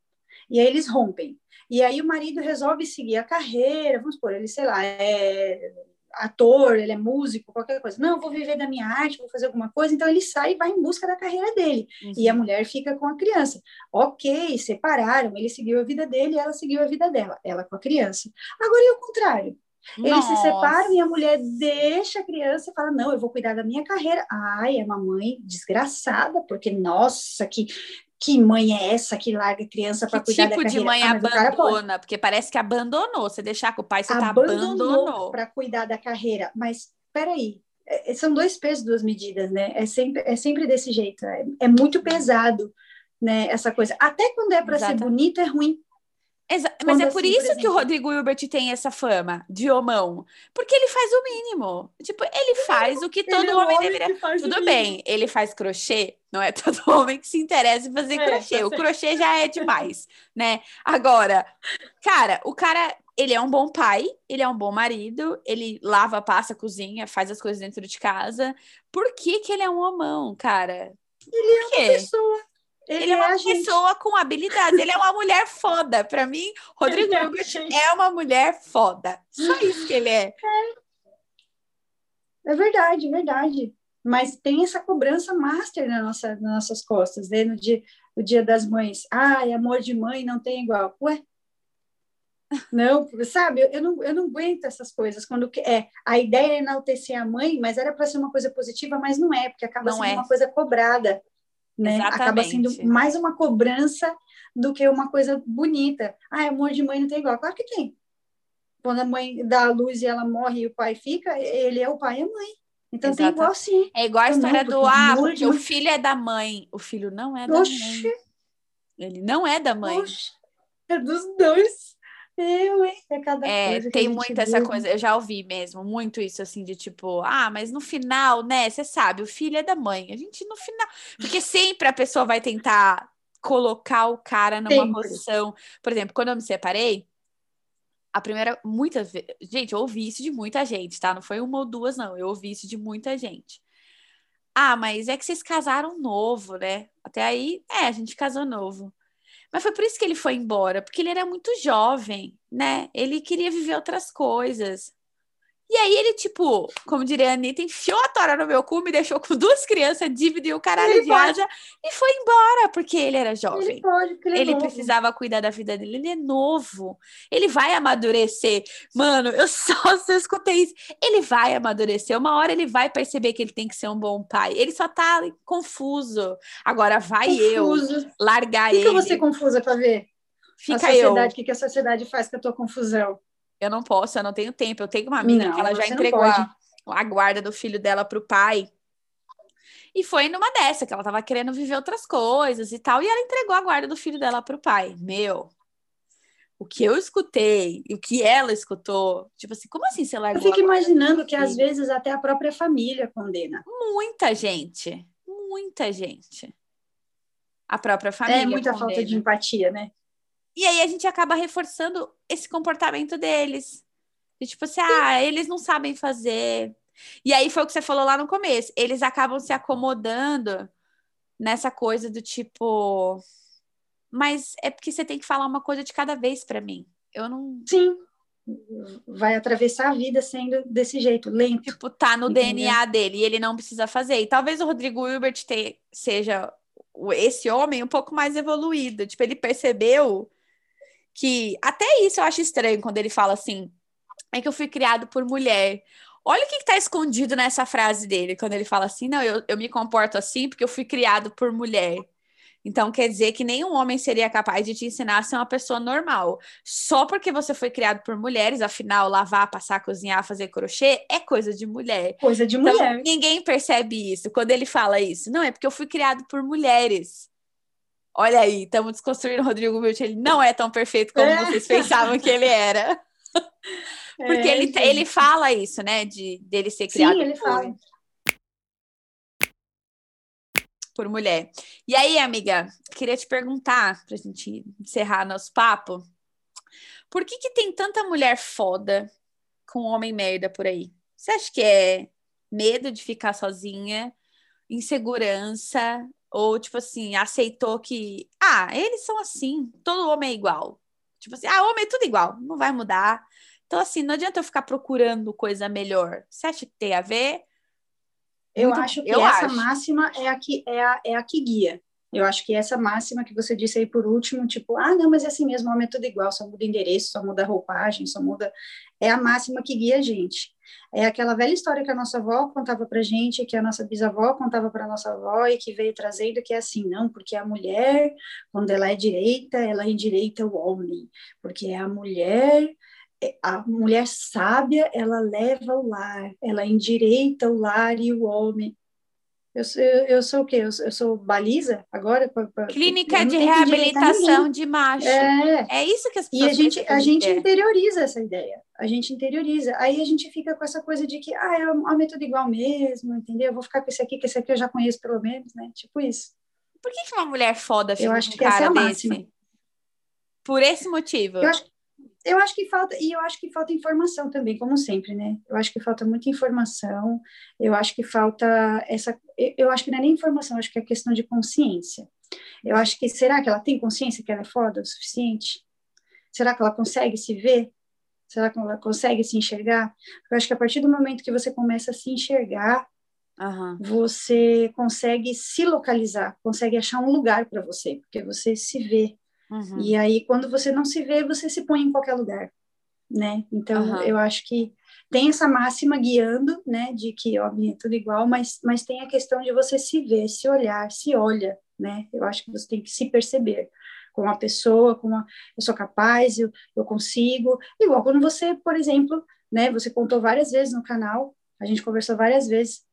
e aí eles rompem, e aí o marido resolve seguir a carreira, vamos supor, ele, sei lá, é ator, ele é músico, qualquer coisa. Não, vou viver da minha arte, vou fazer alguma coisa. Então ele sai e vai em busca da carreira dele. Uhum. E a mulher fica com a criança. Ok, separaram, ele seguiu a vida dele, ela seguiu a vida dela, ela com a criança. Agora e o contrário? Eles Nossa. se separam e a mulher deixa a criança e fala: Não, eu vou cuidar da minha carreira. Ai, é uma mãe desgraçada, porque, nossa, que que mãe é essa que larga criança para cuidar tipo da carreira? de mãe ah, abandona? Porque parece que abandonou. Você deixar com o pai, você tá abandonou para cuidar da carreira. Mas peraí, é, é, são dois pesos, duas medidas, né? É sempre, é sempre desse jeito. É, é muito pesado, né? Essa coisa. Até quando é para ser bonito, é ruim. Exa mas é por assim, isso por que o Rodrigo Hilbert tem essa fama de homão. Porque ele faz o mínimo. Tipo, ele faz o que todo homem, homem deveria. Tudo bem, ele faz crochê, Não é todo *laughs* homem que se interessa em fazer é, crochê. O crochê já é demais, *laughs* né? Agora, cara, o cara, ele é um bom pai, ele é um bom marido, ele lava, passa, cozinha, faz as coisas dentro de casa. Por que que ele é um homão, cara? Ele é uma pessoa. Ele, ele é, é uma pessoa com habilidades. Ele é uma mulher foda. Para mim, Rodrigo é, é uma mulher foda. Só isso que ele é. É, é verdade, verdade mas tem essa cobrança master na nossa, nas nossas costas, né? no, dia, no dia das mães. Ai, amor de mãe não tem igual. Ué? *laughs* Não, sabe, eu não, eu não aguento essas coisas. Quando é a ideia é enaltecer a mãe, mas era para ser uma coisa positiva, mas não é, porque acaba não sendo é. uma coisa cobrada, né? Exatamente. Acaba sendo mais uma cobrança do que uma coisa bonita. Ah, amor de mãe não tem igual. Claro que tem. Quando a mãe dá a luz e ela morre e o pai fica, ele é o pai e a mãe. Então Exato. tem igual sim. É igual a história do ah, porque o filho é da mãe. O filho não é da Oxi. mãe. Ele não é da mãe. Oxi. É dos dois. Eu, hein? É cada é, coisa. Tem muito essa coisa, eu já ouvi mesmo, muito isso assim, de tipo, ah, mas no final, né? Você sabe, o filho é da mãe. A gente no final. Porque sempre a pessoa vai tentar colocar o cara numa sempre. posição. Por exemplo, quando eu me separei, a primeira, vezes. Gente, eu ouvi isso de muita gente, tá? Não foi uma ou duas, não. Eu ouvi isso de muita gente. Ah, mas é que vocês casaram novo, né? Até aí, é, a gente casou novo. Mas foi por isso que ele foi embora, porque ele era muito jovem, né? Ele queria viver outras coisas. E aí ele, tipo, como diria a Anitta, enfiou a tora no meu cu, me deixou com duas crianças, dívida e o caralho ele de asa e foi embora, porque ele era jovem. Ele pode, ele, é ele precisava cuidar da vida dele, ele é novo. Ele vai amadurecer. Mano, eu *laughs* só, só escutei isso. Ele vai amadurecer. Uma hora ele vai perceber que ele tem que ser um bom pai. Ele só tá confuso. Agora vai confuso. eu largar Fica ele. Fica você confusa pra ver. Fica a sociedade. O que, que a sociedade faz com a tua confusão? Eu não posso, eu não tenho tempo. Eu tenho uma amiga não, que ela já entregou a, a, guarda do filho dela para o pai. E foi numa dessa, que ela tava querendo viver outras coisas e tal. E ela entregou a guarda do filho dela para o pai. Meu, o que eu escutei e o que ela escutou, tipo assim, como assim você largou? Eu fico imaginando que às vezes até a própria família condena. Muita gente, muita gente. A própria família. É muita condena. falta de empatia, né? E aí a gente acaba reforçando esse comportamento deles. De, tipo assim, ah, eles não sabem fazer. E aí foi o que você falou lá no começo. Eles acabam se acomodando nessa coisa do tipo. Mas é porque você tem que falar uma coisa de cada vez para mim. Eu não. Sim. Vai atravessar a vida sendo desse jeito, lento. Tipo, tá no entendeu? DNA dele e ele não precisa fazer. E talvez o Rodrigo Hilbert te, seja esse homem um pouco mais evoluído. Tipo, ele percebeu que até isso eu acho estranho quando ele fala assim: é que eu fui criado por mulher. Olha o que está escondido nessa frase dele, quando ele fala assim: não, eu, eu me comporto assim porque eu fui criado por mulher. Então quer dizer que nenhum homem seria capaz de te ensinar a ser uma pessoa normal. Só porque você foi criado por mulheres, afinal, lavar, passar, cozinhar, fazer crochê é coisa de mulher. Coisa de então, mulher. Ninguém percebe isso quando ele fala isso. Não, é porque eu fui criado por mulheres. Olha aí, estamos desconstruindo o Rodrigo Milton. Ele não é tão perfeito como é. vocês pensavam que ele era. *laughs* Porque é, ele, ele fala isso, né? De dele ser criado Sim, ele por, fala. por mulher. E aí, amiga, queria te perguntar, para a gente encerrar nosso papo, por que, que tem tanta mulher foda com homem merda por aí? Você acha que é medo de ficar sozinha, insegurança, ou, tipo assim, aceitou que, ah, eles são assim, todo homem é igual. Tipo assim, ah, homem é tudo igual, não vai mudar. Então, assim, não adianta eu ficar procurando coisa melhor. Você acha que tem a ver? Eu Muito, acho que eu essa acho. máxima é a, que, é, a, é a que guia. Eu acho que essa máxima que você disse aí por último, tipo, ah, não, mas é assim mesmo, homem é tudo igual, só muda endereço, só muda roupagem, só muda. É a máxima que guia a gente. É aquela velha história que a nossa avó contava para gente, que a nossa bisavó contava para nossa avó e que veio trazendo que é assim, não, porque a mulher, quando ela é direita, ela endireita o homem, porque a mulher é, a mulher sábia, ela leva o lar, ela endireita o lar e o homem. Eu, eu, eu sou o quê? Eu, eu sou baliza agora? Pra, pra, Clínica de reabilitação de macho. É, é isso que as pessoas E a gente, a gente interioriza essa ideia. A gente interioriza. Aí a gente fica com essa coisa de que, ah, é uma método igual mesmo, entendeu? Eu vou ficar com esse aqui, que esse aqui eu já conheço pelo menos, né? Tipo isso. Por que, que uma mulher foda fica eu acho com um que cara é desse? Por esse motivo. Eu acho, eu acho que falta, e eu acho que falta informação também, como sempre, né? Eu acho que falta muita informação, eu acho que falta essa, eu acho que não é nem informação, acho que é questão de consciência. Eu acho que, será que ela tem consciência que ela é foda o suficiente? Será que ela consegue se ver? Será que ela consegue se enxergar? Eu acho que a partir do momento que você começa a se enxergar, uhum. você consegue se localizar, consegue achar um lugar para você, porque você se vê, Uhum. E aí, quando você não se vê, você se põe em qualquer lugar, né? Então, uhum. eu acho que tem essa máxima guiando, né, de que, óbvio, é tudo igual, mas, mas tem a questão de você se ver, se olhar, se olha, né? Eu acho que você tem que se perceber como uma pessoa, como uma, eu sou capaz, eu, eu consigo. Igual quando você, por exemplo, né, você contou várias vezes no canal, a gente conversou várias vezes,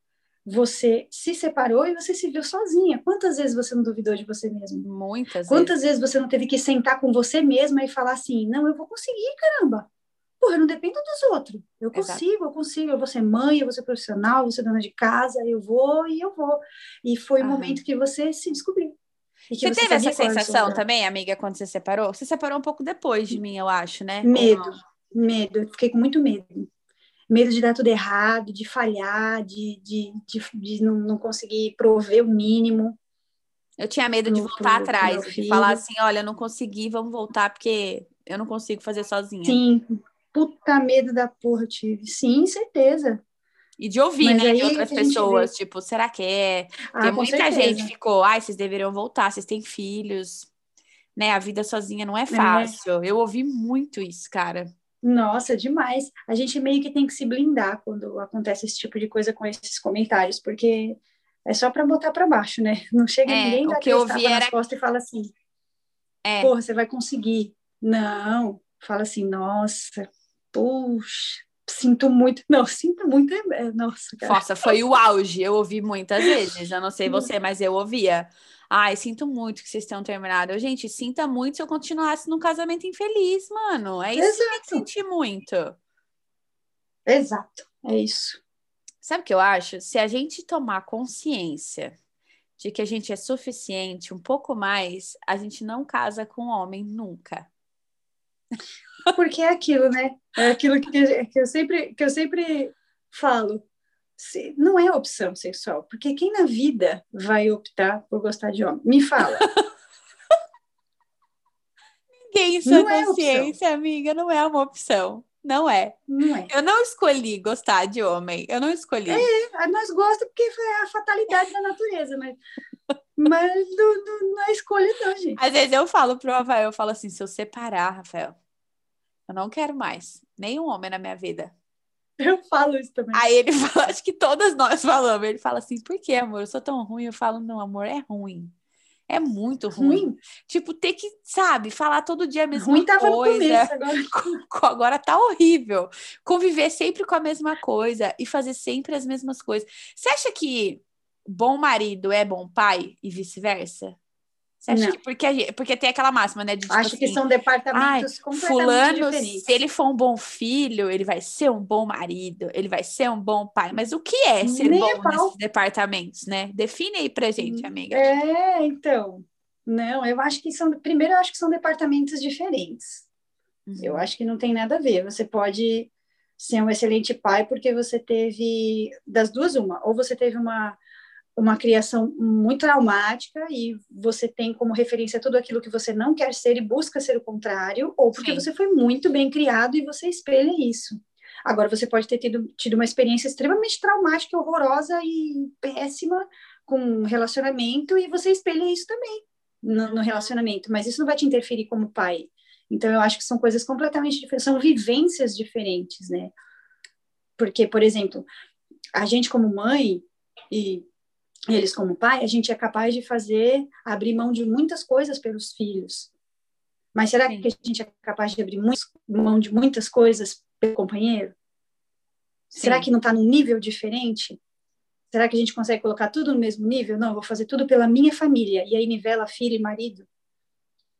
você se separou e você se viu sozinha. Quantas vezes você não duvidou de você mesmo? Muitas Quantas vezes. vezes você não teve que sentar com você mesma e falar assim: não, eu vou conseguir, caramba. Porra, eu não dependo dos outros. Eu consigo, Exato. eu consigo. Eu vou ser mãe, eu vou ser profissional, eu vou ser dona de casa, eu vou e eu vou. E foi o momento que você se descobriu. Você, você, teve essa sensação também, amiga, quando você separou? Você separou um pouco depois de mim, eu acho, né? Medo, medo. Eu fiquei com muito medo medo de dar tudo errado, de falhar, de, de, de, de não, não, conseguir prover o mínimo. Eu tinha medo de voltar pro, atrás, pro de falar assim, olha, não consegui, vamos voltar, porque eu não consigo fazer sozinha. Sim, puta medo da porra eu tive. Sim, certeza. E de ouvir, Mas né, de outras pessoas, tipo, será que é? Porque ah, muita certeza. gente ficou, ai, vocês deveriam voltar, vocês têm filhos, né? A vida sozinha não é, é. fácil. É. Eu ouvi muito isso, cara. Nossa, demais. A gente meio que tem que se blindar quando acontece esse tipo de coisa com esses comentários, porque é só para botar para baixo, né? Não chega é, ninguém dá que eu vi era... nas costas e fala assim: é. porra, você vai conseguir. Não, fala assim, nossa, puxa, sinto muito. Não, *laughs* sinto muito. É, nossa, cara. Nossa, foi o auge. Eu ouvi muitas vezes. Eu não sei você, mas eu ouvia. Ai, sinto muito que vocês tenham terminado. Eu, gente, sinta muito se eu continuasse num casamento infeliz, mano. É isso Exato. que eu senti muito. Exato, é isso. Sabe o que eu acho? Se a gente tomar consciência de que a gente é suficiente, um pouco mais, a gente não casa com um homem nunca. Porque é aquilo, né? É aquilo que, que, eu, sempre, que eu sempre falo não é opção sexual, porque quem na vida vai optar por gostar de homem? Me fala. *laughs* Ninguém em sua é consciência, é amiga, não é uma opção. Não é. Não é. Eu não escolhi gostar de homem. Eu não escolhi. É, nós gostamos porque foi a fatalidade da natureza, mas, mas não, não, não é escolha, não, gente. Às vezes eu falo pro Rafael, eu falo assim: se eu separar, Rafael, eu não quero mais nenhum homem na minha vida. *laughs* Eu falo isso também. Aí ele *laughs* fala, acho que todas nós falamos. Ele fala assim: por que, amor? Eu sou tão ruim. Eu falo: não, amor, é ruim. É muito ruim. ruim. Tipo, ter que, sabe, falar todo dia a mesma ruim coisa. Tava no começo, agora. *laughs* agora tá horrível. Conviver sempre com a mesma coisa e fazer sempre as mesmas coisas. Você acha que bom marido é bom pai e vice-versa? Você acha não. que porque, porque tem aquela máxima, né? De, tipo, Acho assim, que são departamentos completamente fulano, diferentes. Se ele for um bom filho, ele vai ser um bom marido, ele vai ser um bom pai. Mas o que é ser Nem bom nesses departamentos, né? Define aí pra gente, amiga. É, então. Não, eu acho que são. Primeiro, eu acho que são departamentos diferentes. Uhum. Eu acho que não tem nada a ver. Você pode ser um excelente pai porque você teve das duas uma, ou você teve uma uma criação muito traumática e você tem como referência tudo aquilo que você não quer ser e busca ser o contrário, ou porque Sim. você foi muito bem criado e você espelha isso. Agora, você pode ter tido, tido uma experiência extremamente traumática, horrorosa e péssima com relacionamento e você espelha isso também no, no relacionamento, mas isso não vai te interferir como pai. Então, eu acho que são coisas completamente diferentes, são vivências diferentes, né? Porque, por exemplo, a gente como mãe, e eles como pai, a gente é capaz de fazer, abrir mão de muitas coisas pelos filhos. Mas será Sim. que a gente é capaz de abrir mão de muitas coisas pelo companheiro? Sim. Será que não está num nível diferente? Será que a gente consegue colocar tudo no mesmo nível? Não, vou fazer tudo pela minha família. E aí nivela filho e marido?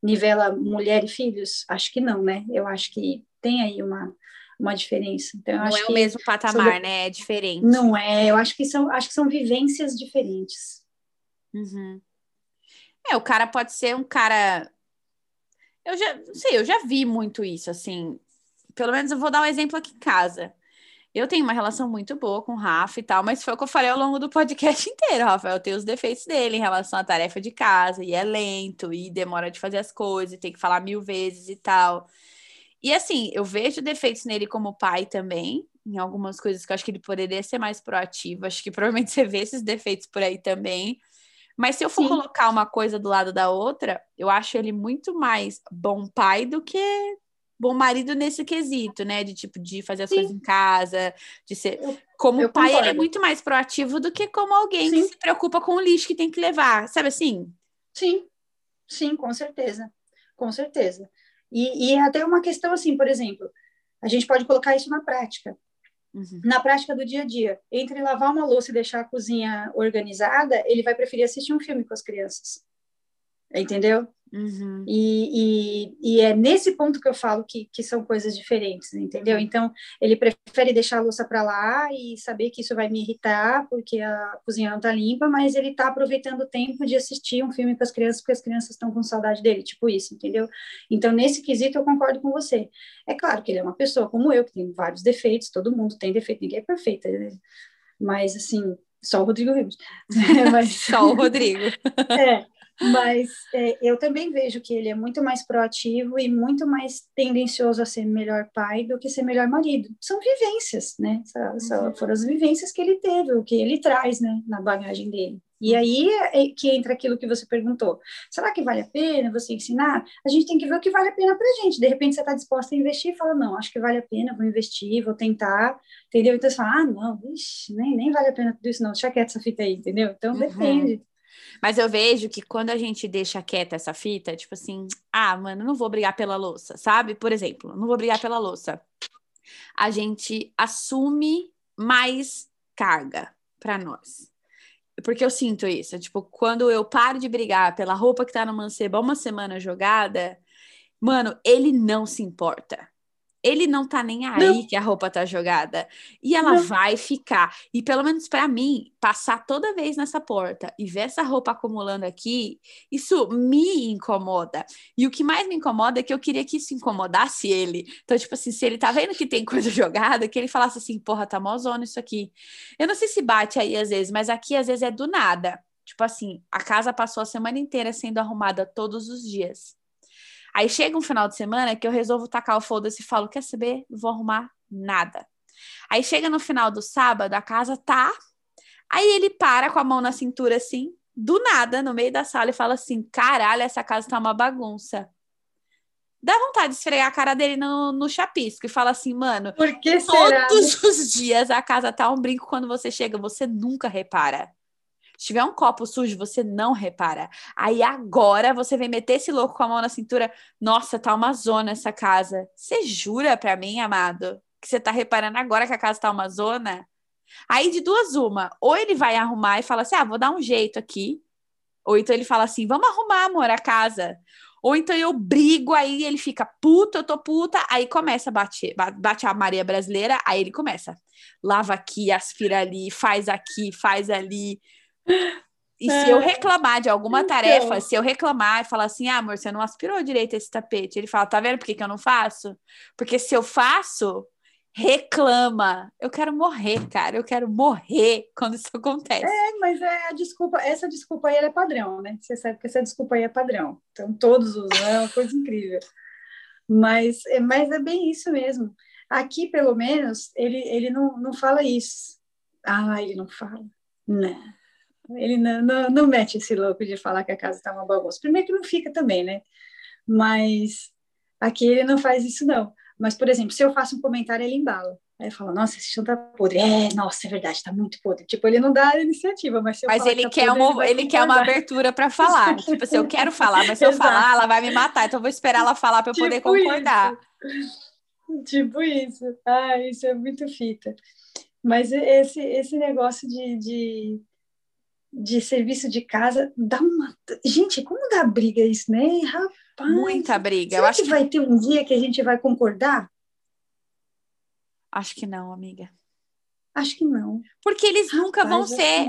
Nivela mulher e filhos? Acho que não, né? Eu acho que tem aí uma, uma diferença. Então, não é o mesmo patamar, né? É diferente. Não é. Eu acho que são, acho que são vivências diferentes. Uhum. É, o cara pode ser um cara. Eu já, não sei, eu já vi muito isso, assim. Pelo menos eu vou dar um exemplo aqui em casa. Eu tenho uma relação muito boa com o Rafa e tal, mas foi o que eu falei ao longo do podcast *laughs* inteiro, Rafael. Tem os defeitos dele em relação à tarefa de casa, e é lento, e demora de fazer as coisas, e tem que falar mil vezes e tal. E assim, eu vejo defeitos nele como pai também, em algumas coisas que eu acho que ele poderia ser mais proativo. Acho que provavelmente *laughs* você vê esses defeitos por aí também. Mas se eu for Sim. colocar uma coisa do lado da outra, eu acho ele muito mais bom pai do que bom marido nesse quesito, né? De tipo, de fazer as Sim. coisas em casa, de ser. Como eu pai, concordo. ele é muito mais proativo do que como alguém Sim. que se preocupa com o lixo que tem que levar, sabe assim? Sim, sim, com certeza. Com certeza. E, e até uma questão assim, por exemplo, a gente pode colocar isso na prática. Uhum. Na prática do dia a dia, entre lavar uma louça e deixar a cozinha organizada, ele vai preferir assistir um filme com as crianças. Entendeu? Uhum. E, e, e, é nesse ponto que eu falo que, que são coisas diferentes, entendeu? Uhum. Então, ele prefere deixar a louça para lá e saber que isso vai me irritar, porque a cozinha não está limpa, mas ele está aproveitando o tempo de assistir um filme com as crianças, porque as crianças estão com saudade dele, tipo isso, entendeu? Então, nesse quesito, eu concordo com você. É claro que ele é uma pessoa como eu, que tem vários defeitos, todo mundo tem defeito, ninguém é perfeito, né? mas, assim, só o Rodrigo Ribas. *laughs* mas... só o Rodrigo. é. Mas é, eu também vejo que ele é muito mais proativo e muito mais tendencioso a ser melhor pai do que ser melhor marido. São vivências, né? uhum. Foram as vivências que ele teve, o que ele traz, né, na bagagem dele. E aí é que entra aquilo que você perguntou. Será que vale a pena você ensinar? A gente tem que ver o que vale a pena para gente. De repente você está disposta a investir e fala, não, acho que vale a pena, vou investir, vou tentar, entendeu? Então você fala, ah, não, ixi, nem, nem vale a pena tudo isso, não, deixa quieto essa fita aí, entendeu? Então uhum. depende. Mas eu vejo que quando a gente deixa quieta essa fita, tipo assim, ah, mano, não vou brigar pela louça, sabe? Por exemplo, não vou brigar pela louça. A gente assume mais carga para nós. Porque eu sinto isso, tipo, quando eu paro de brigar pela roupa que tá no mancebo uma semana jogada, mano, ele não se importa. Ele não tá nem aí não. que a roupa tá jogada. E ela não. vai ficar. E pelo menos para mim, passar toda vez nessa porta e ver essa roupa acumulando aqui, isso me incomoda. E o que mais me incomoda é que eu queria que isso incomodasse ele. Então, tipo assim, se ele tá vendo que tem *laughs* coisa jogada, que ele falasse assim, porra, tá mó zona isso aqui. Eu não sei se bate aí às vezes, mas aqui às vezes é do nada. Tipo assim, a casa passou a semana inteira sendo arrumada todos os dias. Aí chega um final de semana que eu resolvo tacar o foda-se e falo: quer saber? Não vou arrumar nada. Aí chega no final do sábado, a casa tá. Aí ele para com a mão na cintura assim, do nada, no meio da sala, e fala assim: caralho, essa casa tá uma bagunça. Dá vontade de esfregar a cara dele no, no chapisco e fala assim, mano, Por que todos será? os dias a casa tá um brinco quando você chega, você nunca repara. Se tiver um copo sujo, você não repara. Aí agora você vem meter esse louco com a mão na cintura. Nossa, tá uma zona essa casa. Você jura pra mim, amado, que você tá reparando agora que a casa tá uma zona? Aí de duas uma, ou ele vai arrumar e fala assim: "Ah, vou dar um jeito aqui". Ou então ele fala assim: "Vamos arrumar, amor, a casa". Ou então eu brigo, aí ele fica puta, eu tô puta, aí começa a bater, bate a Maria brasileira, aí ele começa. Lava aqui, aspira ali, faz aqui, faz ali. E é. se eu reclamar de alguma então. tarefa, se eu reclamar e falar assim, ah, amor, você não aspirou direito esse tapete, ele fala, tá vendo por que, que eu não faço? Porque se eu faço, reclama. Eu quero morrer, cara. Eu quero morrer quando isso acontece. É, mas é a desculpa, essa desculpa aí é padrão, né? Você sabe que essa desculpa aí é padrão. Então todos usam, é uma coisa incrível. Mas, é, mas é bem isso mesmo. Aqui, pelo menos, ele, ele não, não fala isso. Ah, ele não fala. Não. Ele não, não, não mete esse louco de falar que a casa está uma bagunça. Primeiro que não fica também, né? Mas aqui ele não faz isso, não. Mas, por exemplo, se eu faço um comentário, ele embala. Aí fala, nossa, esse chão tá podre. É, nossa, é verdade, tá muito podre. Tipo, ele não dá a iniciativa, mas se eu Mas ele, tá quer, podre, uma, ele, ele quer uma abertura para falar. *laughs* tipo assim, eu quero falar, mas se eu falar, ela vai me matar. Então eu vou esperar ela falar para eu tipo poder concordar. Isso. Tipo isso. Ah, isso é muito fita. Mas esse, esse negócio de, de, de serviço de casa dá uma. Gente, como dá briga isso, né? Rapaz. Muita briga. Será Eu acho que, que vai ter um dia que a gente vai concordar? Acho que não, amiga. Acho que não. Porque eles Rapaz, nunca vão ser.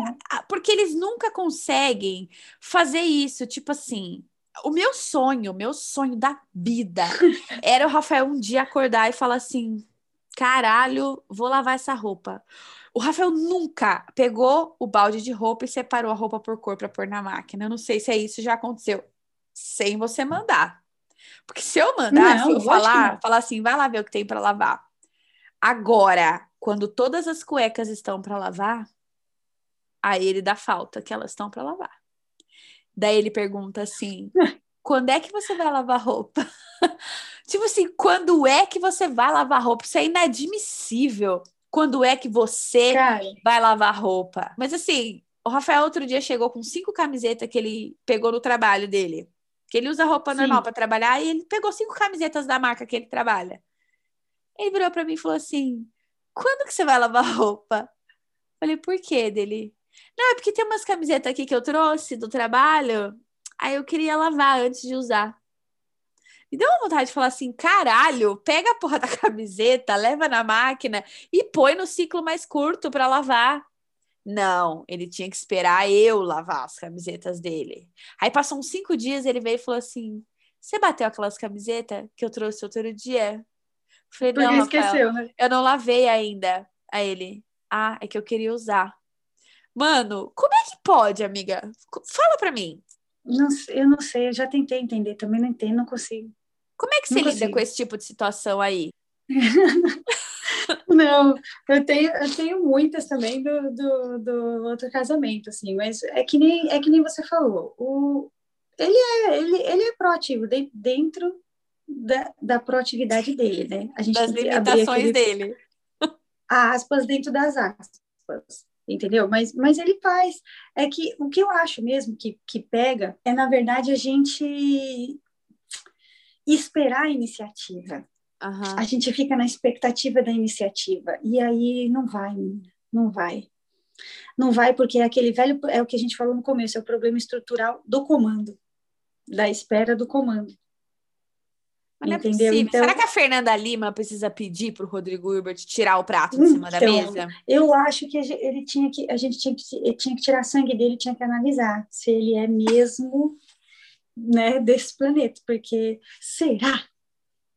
Porque eles nunca conseguem fazer isso. Tipo assim, o meu sonho, o meu sonho da vida *laughs* era o Rafael um dia acordar e falar assim: caralho, vou lavar essa roupa. O Rafael nunca pegou o balde de roupa e separou a roupa por cor para pôr na máquina. Eu não sei se é isso já aconteceu sem você mandar. Porque se eu mandar, não, se eu falar, falar assim, vai lá ver o que tem para lavar. Agora, quando todas as cuecas estão para lavar, aí ele dá falta que elas estão para lavar. Daí ele pergunta assim: *laughs* quando é que você vai lavar roupa? *laughs* tipo assim, quando é que você vai lavar roupa? Isso é inadmissível. Quando é que você Cara. vai lavar roupa? Mas assim, o Rafael outro dia chegou com cinco camisetas que ele pegou no trabalho dele. Que ele usa roupa Sim. normal para trabalhar e ele pegou cinco camisetas da marca que ele trabalha. Ele virou para mim e falou assim: quando que você vai lavar *laughs* roupa? Falei, por quê dele? Não, é porque tem umas camisetas aqui que eu trouxe do trabalho, aí eu queria lavar antes de usar. Me deu uma vontade de falar assim: caralho, pega a porra da *laughs* camiseta, leva na máquina e põe no ciclo mais curto para lavar. Não, ele tinha que esperar eu lavar as camisetas dele. Aí passou uns cinco dias, ele veio e falou assim: Você bateu aquelas camisetas que eu trouxe outro dia? Falei, não, Rafael, esqueceu, né? eu não lavei ainda. Aí ele, ah, é que eu queria usar. Mano, como é que pode, amiga? Fala pra mim. Não, eu não sei, eu já tentei entender, também não entendo, não consigo. Como é que você lida com esse tipo de situação aí? *laughs* não, eu tenho, eu tenho muitas também do, do, do, outro casamento, assim, mas é que nem, é que nem você falou. O, ele, é, ele, ele é proativo de, dentro da, da proatividade dele, né? A gente das limitações aquele, dele. *laughs* Aspas dentro das aspas entendeu? Mas, mas ele faz. É que o que eu acho mesmo que, que pega é, na verdade, a gente esperar a iniciativa. Uhum. A gente fica na expectativa da iniciativa. E aí não vai, não vai. Não vai, porque é aquele velho, é o que a gente falou no começo, é o problema estrutural do comando, da espera do comando. Mas Entendeu? É então, Será que a Fernanda Lima precisa pedir para o Rodrigo Hilbert tirar o prato de cima então, da mesa? Eu acho que ele tinha que a gente tinha que, tinha que tirar sangue dele, tinha que analisar se ele é mesmo né, desse planeta, porque será?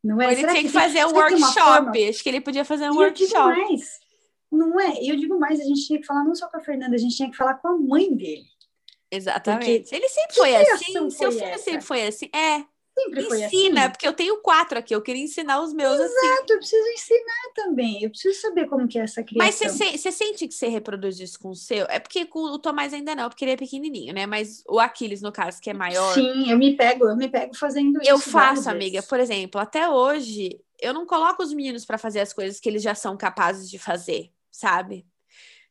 Não é? Ele será tinha que, que fazer um workshop. Acho que ele podia fazer um e workshop. Eu digo mais, não é? Eu digo mais, a gente tinha que falar não só com a Fernanda, a gente tinha que falar com a mãe dele. Exatamente. Porque ele sempre foi assim. Seu filho essa? sempre foi assim. É. Sempre foi Ensina, assim. porque eu tenho quatro aqui, eu queria ensinar os meus Exato, assim. Exato, eu preciso ensinar também, eu preciso saber como que é essa criação. Mas você, sente que você reproduz isso com o seu? É porque com o Tomás ainda não, porque ele é pequenininho, né? Mas o Aquiles, no caso, que é maior... Sim, eu me pego, eu me pego fazendo isso. Eu faço, amiga, por exemplo, até hoje, eu não coloco os meninos para fazer as coisas que eles já são capazes de fazer, sabe?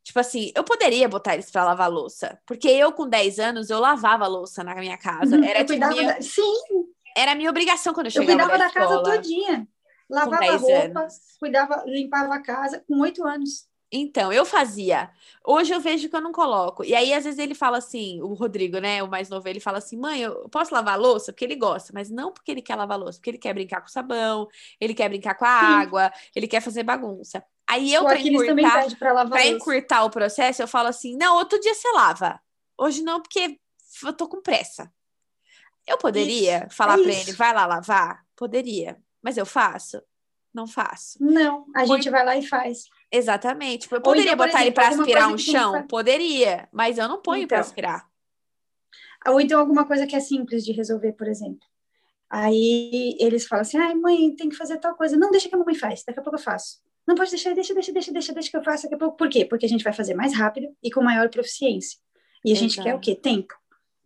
Tipo assim, eu poderia botar eles para lavar louça, porque eu com 10 anos eu lavava louça na minha casa. Uhum, Era tipo minha... da... Sim, era a minha obrigação quando eu chegava Eu cuidava da, da casa todinha. Lavava roupa, anos. cuidava, limpava a casa com oito anos. Então, eu fazia. Hoje eu vejo que eu não coloco. E aí, às vezes, ele fala assim, o Rodrigo, né, o mais novo, ele fala assim: mãe, eu posso lavar louça? Porque ele gosta, mas não porque ele quer lavar louça, porque ele quer brincar com sabão, ele quer brincar com a Sim. água, ele quer fazer bagunça. Aí eu, para encurtar, pra encurtar o processo, eu falo assim: não, outro dia você lava. Hoje não, porque eu tô com pressa. Eu poderia isso, falar é para ele, vai lá lavar? Poderia. Mas eu faço? Não faço. Não, a gente vai lá e faz. Exatamente. Eu poderia então, botar exemplo, ele para aspirar um chão? Que... Poderia, mas eu não ponho então, para aspirar. Ou então alguma coisa que é simples de resolver, por exemplo. Aí eles falam assim: ai, mãe, tem que fazer tal coisa. Não, deixa que a mamãe faz, daqui a pouco eu faço. Não pode deixar, deixa, deixa, deixa, deixa, deixa que eu faça daqui a pouco. Por quê? Porque a gente vai fazer mais rápido e com maior proficiência. E a gente Exato. quer o quê? Tempo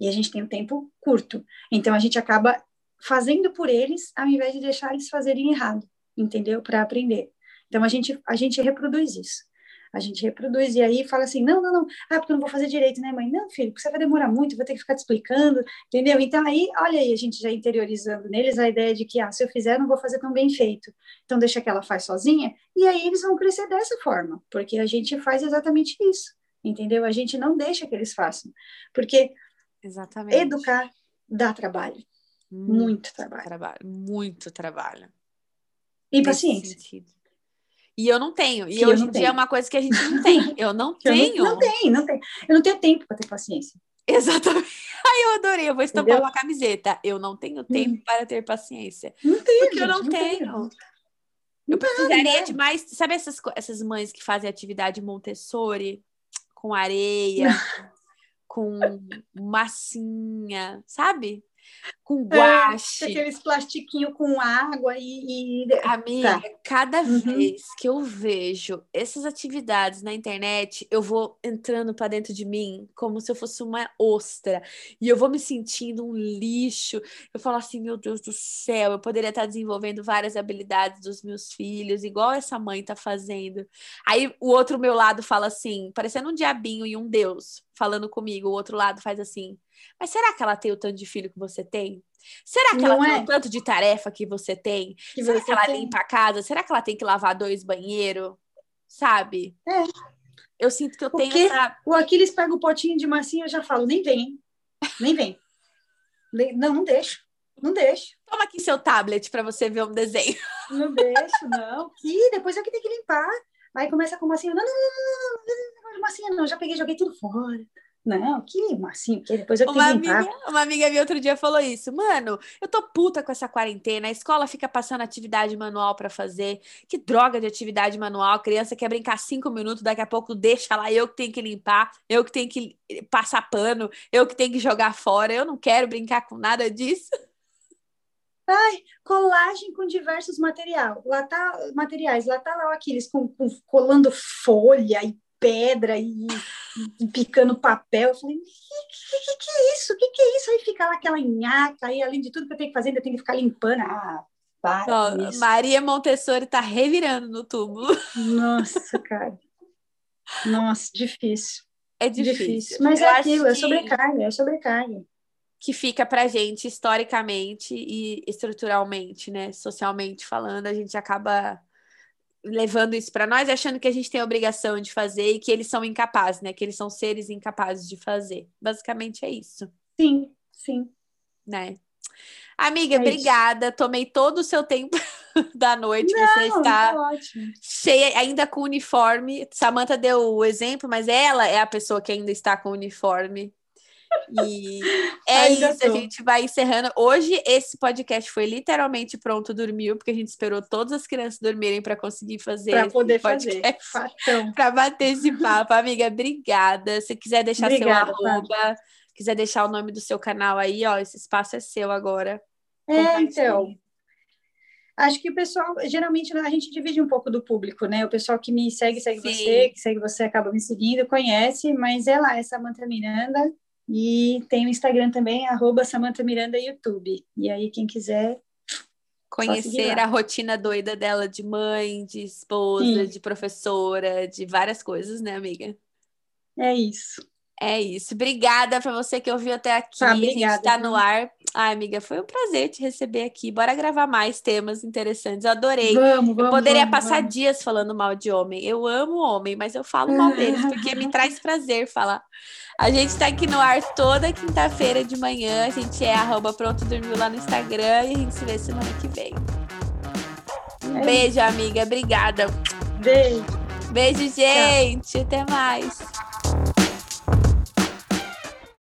e a gente tem um tempo curto. Então a gente acaba fazendo por eles ao invés de deixar eles fazerem errado, entendeu? Para aprender. Então a gente a gente reproduz isso. A gente reproduz e aí fala assim: não, não, não, ah, porque eu não vou fazer direito, né, mãe? Não, filho, porque você vai demorar muito, vou ter que ficar te explicando, entendeu? Então aí, olha aí, a gente já interiorizando neles a ideia de que, ah, se eu fizer, não vou fazer tão bem feito. Então deixa que ela faz sozinha, e aí eles vão crescer dessa forma, porque a gente faz exatamente isso, entendeu? A gente não deixa que eles façam, porque exatamente. educar dá trabalho. Muito, muito trabalho. trabalho. Muito trabalho. E paciência. Sentido. E eu não tenho. E hoje em dia é uma coisa que a gente não tem. *laughs* Eu não tenho. Eu não, não tem, não tem. Eu não tenho tempo para ter paciência. Exatamente. *laughs* Ai, eu adorei. Eu vou estampar Entendeu? uma camiseta. Eu não tenho tempo hum. para ter paciência. Não tenho. Porque eu não, não tenho. tenho. Eu precisaria de mais. Sabe essas, essas mães que fazem atividade Montessori com areia, *laughs* com massinha, sabe? com é, guache. É, aqueles plastiquinho com água e. e... Amiga, tá. cada uhum. vez que eu vejo essas atividades na internet, eu vou entrando para dentro de mim como se eu fosse uma ostra. E eu vou me sentindo um lixo. Eu falo assim, meu Deus do céu, eu poderia estar desenvolvendo várias habilidades dos meus filhos, igual essa mãe está fazendo. Aí o outro meu lado fala assim, parecendo um diabinho e um deus falando comigo. O outro lado faz assim mas será que ela tem o tanto de filho que você tem? Será que Não ela é? tem o tanto de tarefa que você tem? Que será você que ela tem? limpa a casa? Será que ela tem que lavar dois banheiros? Sabe? É. Eu sinto que eu Porque tenho essa. O Aquiles pega o potinho de massinha e eu já falo, nem vem, nem vem. não, não deixo. Não deixo. Toma aqui seu tablet para você ver um desenho. Não deixo, não. Que depois é que tem que limpar. Aí começa com massinha. Não, não, não, não, não, massinha não. Já peguei, joguei tudo fora. Não, que massinho, que depois eu uma amiga, uma amiga minha outro dia falou isso. Mano, eu tô puta com essa quarentena. A escola fica passando atividade manual para fazer. Que droga de atividade manual. A criança quer brincar cinco minutos, daqui a pouco deixa lá. Eu que tenho que limpar, eu que tenho que passar pano, eu que tenho que jogar fora. Eu não quero brincar com nada disso. *laughs* Ai, colagem com diversos material. Lá tá, materiais. Lá tá lá aqueles com, com colando folha e pedra e, e picando papel. Eu falei, o que, que, que, é isso? O que, que é isso? Aí fica lá aquela nhaca, aí além de tudo que eu tenho que fazer, ainda tenho que ficar limpando. Ah, para Não, Maria Montessori tá revirando no túmulo. Nossa, cara. Nossa, difícil. É difícil. difícil. Mas eu é aquilo, é sobrecarga, é sobrecarga. Que fica pra gente historicamente e estruturalmente, né? Socialmente falando, a gente acaba levando isso para nós, achando que a gente tem a obrigação de fazer e que eles são incapazes, né? Que eles são seres incapazes de fazer. Basicamente é isso. Sim, sim. Né? Amiga, é obrigada. Isso. Tomei todo o seu tempo *laughs* da noite. Não, Você está tá cheia, ainda com uniforme. Samantha deu o exemplo, mas ela é a pessoa que ainda está com uniforme. E *laughs* é Ainda isso, tô. a gente vai encerrando. Hoje, esse podcast foi literalmente pronto, dormiu, porque a gente esperou todas as crianças dormirem para conseguir fazer. Para poder fazer. Para *laughs* bater esse papo. Amiga, obrigada. Se quiser deixar obrigada, seu arroba, quiser deixar o nome do seu canal aí, ó, esse espaço é seu agora. É, então. Acho que o pessoal, geralmente, a gente divide um pouco do público, né? O pessoal que me segue, segue Sim. você, que segue você, acaba me seguindo, conhece, mas é lá, é Samantha Miranda, e tem o Instagram também, arroba Samantha Miranda YouTube. E aí, quem quiser. Conhecer a rotina doida dela de mãe, de esposa, Sim. de professora, de várias coisas, né, amiga? É isso. É isso. Obrigada para você que ouviu até aqui. Tá, obrigada, a gente está no ar. Ai, amiga, foi um prazer te receber aqui. Bora gravar mais temas interessantes. Eu adorei. Vamos, vamos, eu poderia vamos, passar vamos. dias falando mal de homem. Eu amo homem, mas eu falo mal deles *laughs* porque me traz prazer falar. A gente está aqui no ar toda quinta-feira de manhã. A gente é arroba pronto dormiu lá no Instagram e a gente se vê semana que vem. Um é beijo, amiga. Obrigada. Beijo. Beijo, gente. Tchau. Até mais.